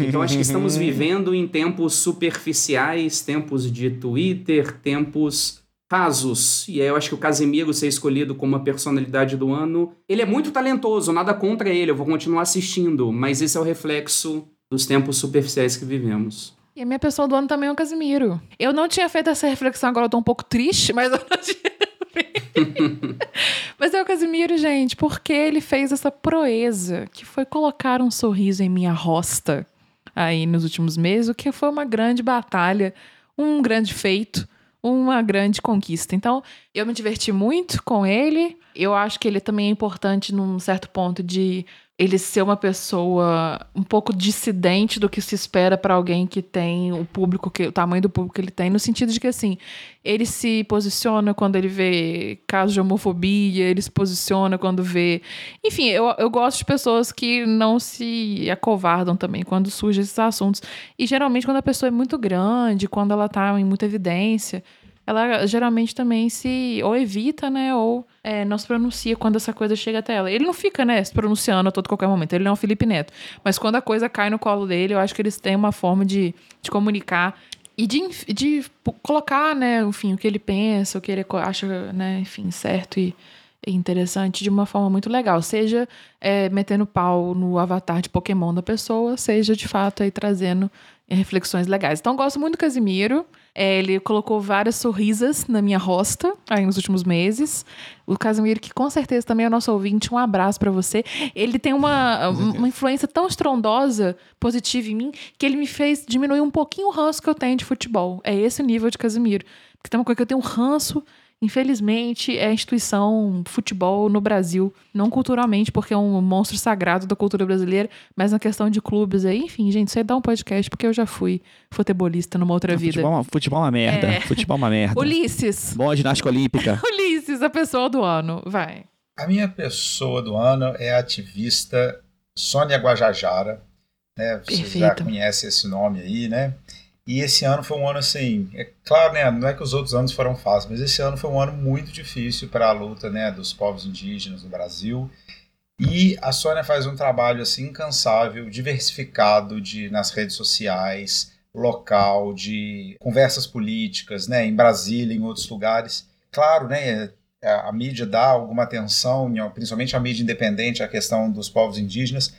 Então acho que estamos vivendo em tempos superficiais, tempos de Twitter, tempos rasos. E aí eu acho que o Casemiro ser escolhido como a personalidade do ano, ele é muito talentoso, nada contra ele, eu vou continuar assistindo, mas esse é o reflexo dos tempos superficiais que vivemos. E a minha pessoa do ano também é o Casimiro. Eu não tinha feito essa reflexão, agora eu tô um pouco triste, mas eu não tinha. Mas é o Casimiro, gente, porque ele fez essa proeza, que foi colocar um sorriso em minha rosta aí nos últimos meses, o que foi uma grande batalha, um grande feito, uma grande conquista. Então, eu me diverti muito com ele. Eu acho que ele também é importante num certo ponto de ele ser uma pessoa um pouco dissidente do que se espera para alguém que tem o público que o tamanho do público que ele tem, no sentido de que assim, ele se posiciona quando ele vê casos de homofobia, ele se posiciona quando vê, enfim, eu, eu gosto de pessoas que não se acovardam também quando surgem esses assuntos. E geralmente quando a pessoa é muito grande, quando ela tá em muita evidência, ela geralmente também se ou evita, né, ou é, não se pronuncia quando essa coisa chega até ela. Ele não fica, né, se pronunciando a todo qualquer momento, ele não é o Felipe Neto. Mas quando a coisa cai no colo dele, eu acho que eles têm uma forma de, de comunicar e de, de colocar, né, enfim, o que ele pensa, o que ele acha, né, enfim, certo e interessante de uma forma muito legal. Seja é, metendo pau no avatar de Pokémon da pessoa, seja de fato aí trazendo reflexões legais. Então, gosto muito do Casimiro. É, ele colocou várias sorrisas na minha rosta aí nos últimos meses. O Casimiro, que com certeza também é nosso ouvinte, um abraço pra você. Ele tem uma, uma influência tão estrondosa, positiva em mim, que ele me fez diminuir um pouquinho o ranço que eu tenho de futebol. É esse o nível de Casimiro. Porque tem uma coisa que eu tenho um ranço Infelizmente, é a instituição futebol no Brasil, não culturalmente, porque é um monstro sagrado da cultura brasileira, mas na questão de clubes aí, enfim, gente, isso aí dá um podcast, porque eu já fui futebolista numa outra vida. Futebol, é uma- futebol é uma merda. É. Futebol é uma merda. Ulisses! Bom, ginástica olímpica. Ulisses, a pessoa do ano, vai. A minha pessoa do ano é a ativista Sônia Guajajara. Né? Você já Perfeito. conhece esse nome aí, né? E esse ano foi um ano assim, é claro, né? Não é que os outros anos foram fáceis, mas esse ano foi um ano muito difícil para a luta, né, dos povos indígenas no Brasil. E a Sônia faz um trabalho assim incansável, diversificado de nas redes sociais, local, de conversas políticas, né, em Brasília, em outros lugares. Claro, né, a, a mídia dá alguma atenção, principalmente a mídia independente, à questão dos povos indígenas.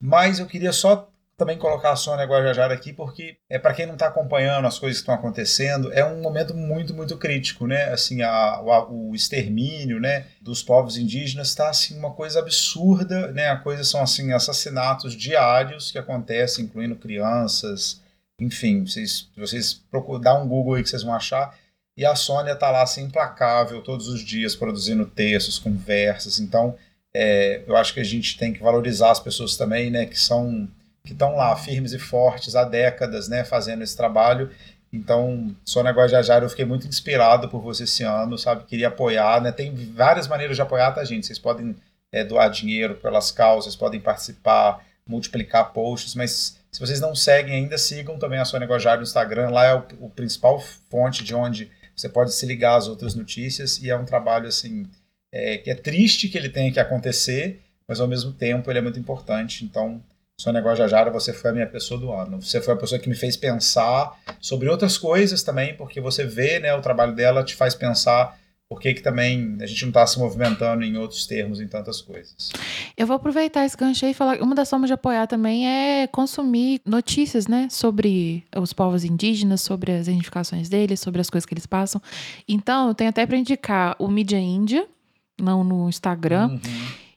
Mas eu queria só também colocar a Sônia Guajajara aqui, porque é para quem não está acompanhando as coisas que estão acontecendo, é um momento muito, muito crítico, né? Assim, a, a, o extermínio, né, dos povos indígenas está assim uma coisa absurda, né? A coisa são assim assassinatos diários que acontecem, incluindo crianças, enfim, vocês, vocês procuram um Google aí que vocês vão achar. E a Sônia está lá assim implacável todos os dias produzindo textos, conversas. Então, é, eu acho que a gente tem que valorizar as pessoas também, né, que são que estão lá firmes e fortes há décadas, né, fazendo esse trabalho. Então, Sônia Guajajara, eu fiquei muito inspirado por você esse ano, sabe? Queria apoiar, né? Tem várias maneiras de apoiar, tá, gente? Vocês podem é, doar dinheiro pelas causas, podem participar, multiplicar posts, mas se vocês não seguem ainda, sigam também a Sônia Guajajara no Instagram. Lá é o, o principal fonte de onde você pode se ligar às outras notícias e é um trabalho, assim, é, que é triste que ele tenha que acontecer, mas ao mesmo tempo ele é muito importante. Então, Sônia Guajajara, você foi a minha pessoa do ano. Você foi a pessoa que me fez pensar sobre outras coisas também, porque você vê, né, o trabalho dela te faz pensar por que, que também a gente não está se movimentando em outros termos, em tantas coisas. Eu vou aproveitar esse gancho aí e falar. Uma das formas de apoiar também é consumir notícias, né? Sobre os povos indígenas, sobre as identificações deles, sobre as coisas que eles passam. Então, eu tenho até para indicar o Mídia Índia, não no Instagram. Uhum.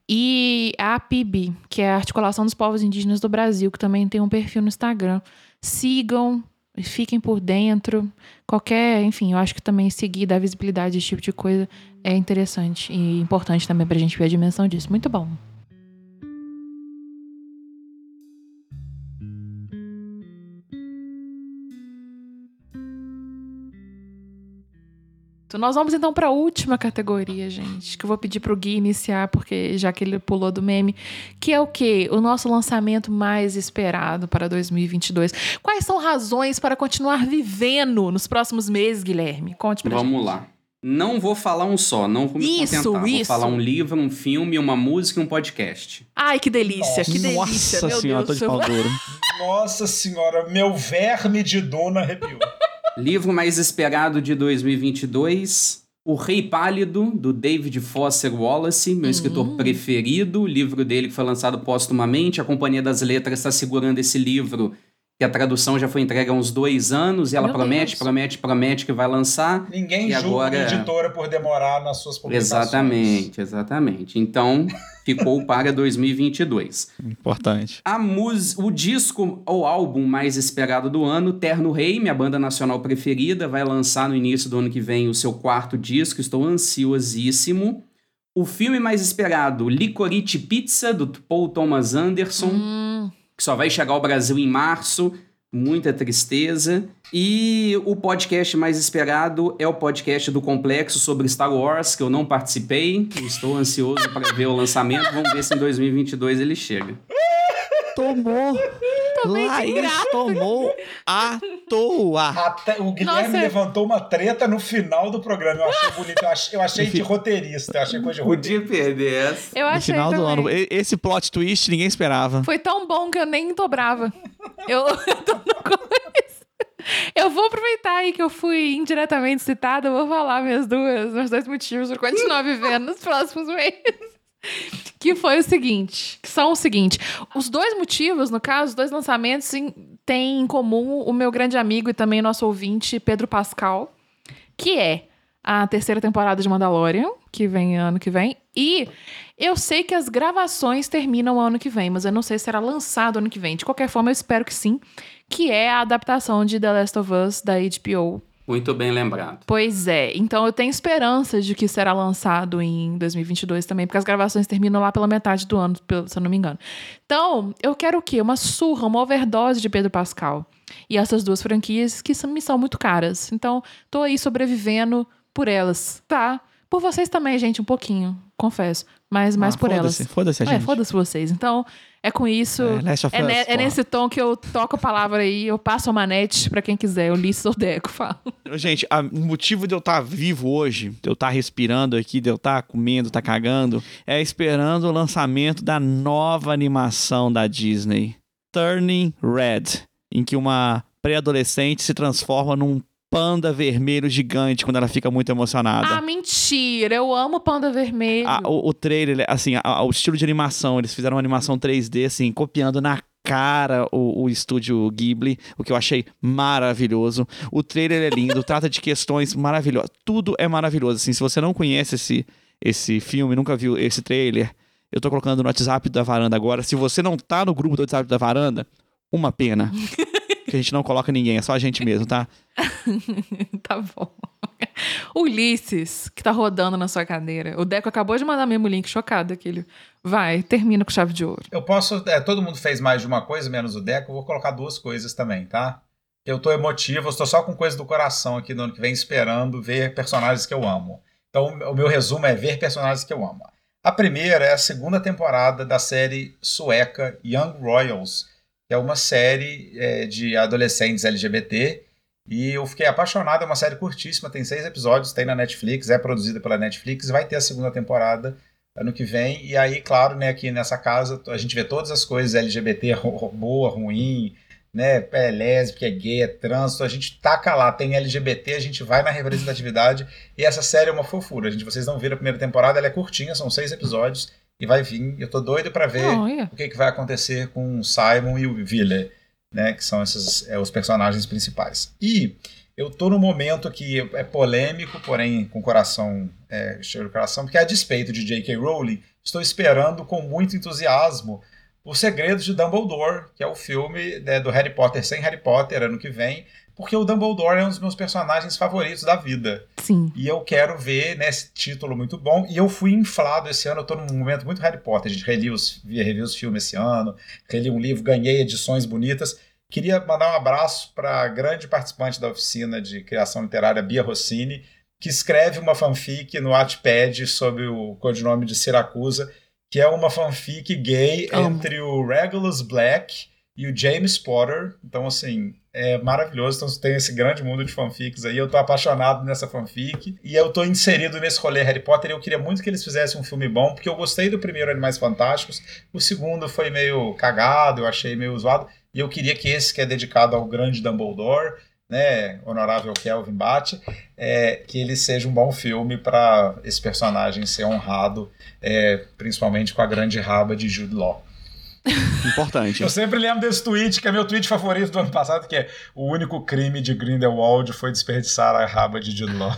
E a PIB, que é a Articulação dos Povos Indígenas do Brasil, que também tem um perfil no Instagram. Sigam, fiquem por dentro. Qualquer, enfim, eu acho que também seguir, dar visibilidade a esse tipo de coisa é interessante e importante também para a gente ver a dimensão disso. Muito bom. Nós vamos então para a última categoria, gente, que eu vou pedir para o Gui iniciar, porque já que ele pulou do meme, que é o quê? O nosso lançamento mais esperado para 2022. Quais são razões para continuar vivendo nos próximos meses, Guilherme? Conte para Vamos gente. lá. Não vou falar um só, não vou me isso, contentar. Isso. Vou falar um livro, um filme, uma música e um podcast. Ai, que delícia, Nossa. que delícia. Nossa meu senhora, Deus tô de pau duro. Nossa senhora, meu verme de dona arrepiou. Livro mais esperado de 2022. O Rei Pálido, do David Foster Wallace, meu escritor uhum. preferido. O livro dele que foi lançado póstumamente. A Companhia das Letras está segurando esse livro que a tradução já foi entregue há uns dois anos e ela Meu promete, Deus. promete, promete que vai lançar. Ninguém e julga agora... a editora por demorar nas suas publicações. Exatamente, exatamente. Então, ficou para 2022. Importante. A mus... O disco ou álbum mais esperado do ano, Terno Rei, minha banda nacional preferida, vai lançar no início do ano que vem o seu quarto disco, estou ansiosíssimo. O filme mais esperado, Licorice Pizza, do Paul Thomas Anderson. Hum que só vai chegar ao Brasil em março. Muita tristeza. E o podcast mais esperado é o podcast do Complexo sobre Star Wars, que eu não participei. Estou ansioso para ver o lançamento. Vamos ver se em 2022 ele chega. Tomou também Laís tomou à toa. Até, o Guilherme Nossa. levantou uma treta no final do programa. Eu achei bonito. Eu achei, eu achei de roteirista. Eu achei coisa de Podia perder essa. Eu achei no final também. do ano. Esse plot twist ninguém esperava. Foi tão bom que eu nem dobrava. eu, eu tô no começo. Eu vou aproveitar aí que eu fui indiretamente citada, eu vou falar minhas duas, meus dois motivos para continuar vivendo nos próximos meses que foi o seguinte, que são o seguinte, os dois motivos, no caso, os dois lançamentos têm em comum o meu grande amigo e também nosso ouvinte, Pedro Pascal, que é a terceira temporada de Mandalorian, que vem ano que vem, e eu sei que as gravações terminam ano que vem, mas eu não sei se será lançado ano que vem. De qualquer forma, eu espero que sim, que é a adaptação de The Last of Us da HBO muito bem lembrado. Pois é. Então eu tenho esperança de que será lançado em 2022 também, porque as gravações terminam lá pela metade do ano, se eu não me engano. Então, eu quero o quê? Uma surra, uma overdose de Pedro Pascal. E essas duas franquias que me são muito caras. Então, tô aí sobrevivendo por elas, tá? Por vocês também, gente, um pouquinho, confesso. Mas mais ah, por elas. Foda-se a é, gente. É, foda-se vocês. Então, é com isso. É, é, ne, é, nesse tom que eu toco a palavra aí, eu passo a manete para quem quiser. Eu li Deco, falo. Gente, o motivo de eu estar tá vivo hoje, de eu estar tá respirando aqui, de eu estar tá comendo, estar tá cagando, é esperando o lançamento da nova animação da Disney, Turning Red, em que uma pré-adolescente se transforma num panda vermelho gigante quando ela fica muito emocionada. Ah, mentira. Eu amo Panda Vermelho. Ah, o, o trailer, assim, a- a- o estilo de animação, eles fizeram uma animação 3D, assim, copiando na cara o, o estúdio Ghibli, o que eu achei maravilhoso. O trailer é lindo, trata de questões maravilhosas. Tudo é maravilhoso, assim, se você não conhece esse, esse filme, nunca viu esse trailer, eu tô colocando no WhatsApp da varanda agora. Se você não tá no grupo do WhatsApp da varanda, uma pena. que a gente não coloca ninguém, é só a gente mesmo, tá? tá bom. Ulisses, que tá rodando na sua cadeira. O Deco acabou de mandar mesmo o link chocado aquele. Vai, termina com chave de ouro. Eu posso. é, todo mundo fez mais de uma coisa, menos o Deco. Eu vou colocar duas coisas também, tá? Eu tô emotivo, eu estou só com coisa do coração aqui no ano que vem, esperando ver personagens que eu amo. Então, o meu resumo é ver personagens que eu amo. A primeira é a segunda temporada da série sueca Young Royals, que é uma série é, de adolescentes LGBT. E eu fiquei apaixonado, é uma série curtíssima, tem seis episódios, tem na Netflix, é produzida pela Netflix, vai ter a segunda temporada ano que vem. E aí, claro, né, aqui nessa casa a gente vê todas as coisas LGBT, boa, ruim, né, é lésbica, é gay, é trânsito, a gente taca lá, tem LGBT, a gente vai na representatividade. E essa série é uma fofura, gente. Vocês não viram a primeira temporada, ela é curtinha, são seis episódios e vai vir. Eu tô doido pra ver Olha. o que, que vai acontecer com o Simon e o Wille, né? Que são esses é, os personagens principais. E eu tô no momento que é polêmico, porém com coração é, cheio de coração, porque a despeito de J.K. Rowling, estou esperando com muito entusiasmo Os Segredos de Dumbledore, que é o filme né, do Harry Potter sem Harry Potter ano que vem, porque o Dumbledore é um dos meus personagens favoritos da vida. Sim. E eu quero ver nesse título muito bom. E eu fui inflado esse ano, eu tô num momento muito Harry Potter. A gente reli os, vi, revi os filmes esse ano, reli um livro, ganhei edições bonitas. Queria mandar um abraço para a grande participante da oficina de criação literária, Bia Rossini, que escreve uma fanfic no Wattpad sobre o codinome de Siracusa, que é uma fanfic gay Amo. entre o Regulus Black e o James Potter. Então, assim, é maravilhoso. Então, tem esse grande mundo de fanfics aí. Eu tô apaixonado nessa fanfic. E eu tô inserido nesse rolê Harry Potter. E eu queria muito que eles fizessem um filme bom, porque eu gostei do primeiro Animais Fantásticos. O segundo foi meio cagado, eu achei meio zoado. E eu queria que esse, que é dedicado ao grande Dumbledore, né, honorável Kelvin Bate, é, que ele seja um bom filme para esse personagem ser honrado, é, principalmente com a grande raba de Jude Law. Importante. Eu sempre lembro desse tweet, que é meu tweet favorito do ano passado, que é o único crime de Grindelwald foi desperdiçar a raba de Jude Law.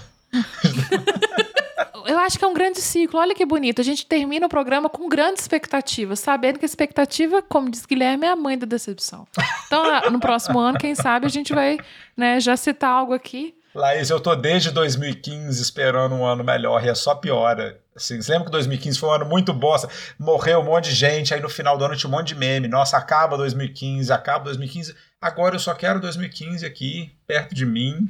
Eu acho que é um grande ciclo. Olha que bonito. A gente termina o programa com grandes expectativas, sabendo que a expectativa, como diz Guilherme, é a mãe da decepção. Então, no próximo ano, quem sabe, a gente vai né, já citar algo aqui. Laís, eu tô desde 2015 esperando um ano melhor e é só piora. Assim, você lembra que 2015 foi um ano muito bosta? Morreu um monte de gente, aí no final do ano tinha um monte de meme. Nossa, acaba 2015, acaba 2015. Agora eu só quero 2015 aqui, perto de mim.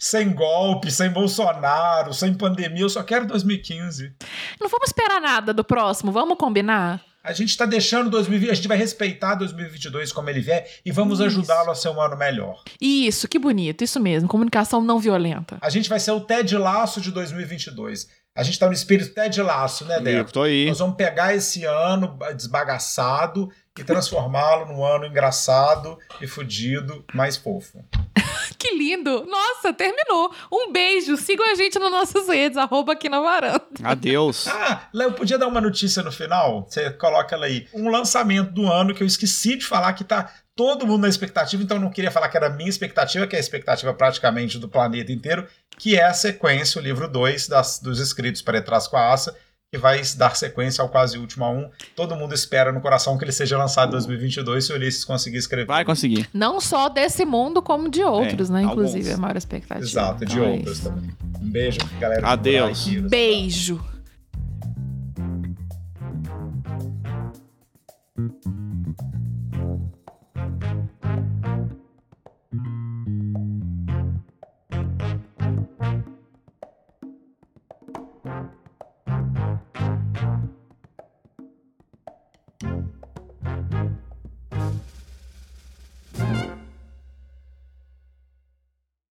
Sem golpe, sem Bolsonaro, sem pandemia, eu só quero 2015. Não vamos esperar nada do próximo, vamos combinar? A gente tá deixando 2020, a gente vai respeitar 2022 como ele vier e vamos ajudá-lo a ser um ano melhor. Isso, que bonito, isso mesmo. Comunicação não violenta. A gente vai ser o Ted Laço de 2022. A gente tá no espírito Ted Laço, né, Eu Deco? tô aí. Nós vamos pegar esse ano desbagaçado e transformá-lo num ano engraçado e fudido, mais fofo. Que lindo! Nossa, terminou. Um beijo. Sigam a gente nas nossas redes, arroba aqui na varanda. Adeus. Ah, Léo, podia dar uma notícia no final? Você coloca ela aí. Um lançamento do ano que eu esqueci de falar que tá todo mundo na expectativa, então eu não queria falar que era a minha expectativa, que é a expectativa praticamente do planeta inteiro, que é a sequência, o livro 2 dos escritos para trás com a Aça, que vai dar sequência ao quase último a um. Todo mundo espera no coração que ele seja lançado em 2022 se o Ulisses conseguir escrever. Vai conseguir. Não só desse mundo, como de outros, É, né? alguns. Inclusive, é a maior expectativa. Exato, de Então outros também. Um beijo, galera. Adeus. Beijo. Beijo.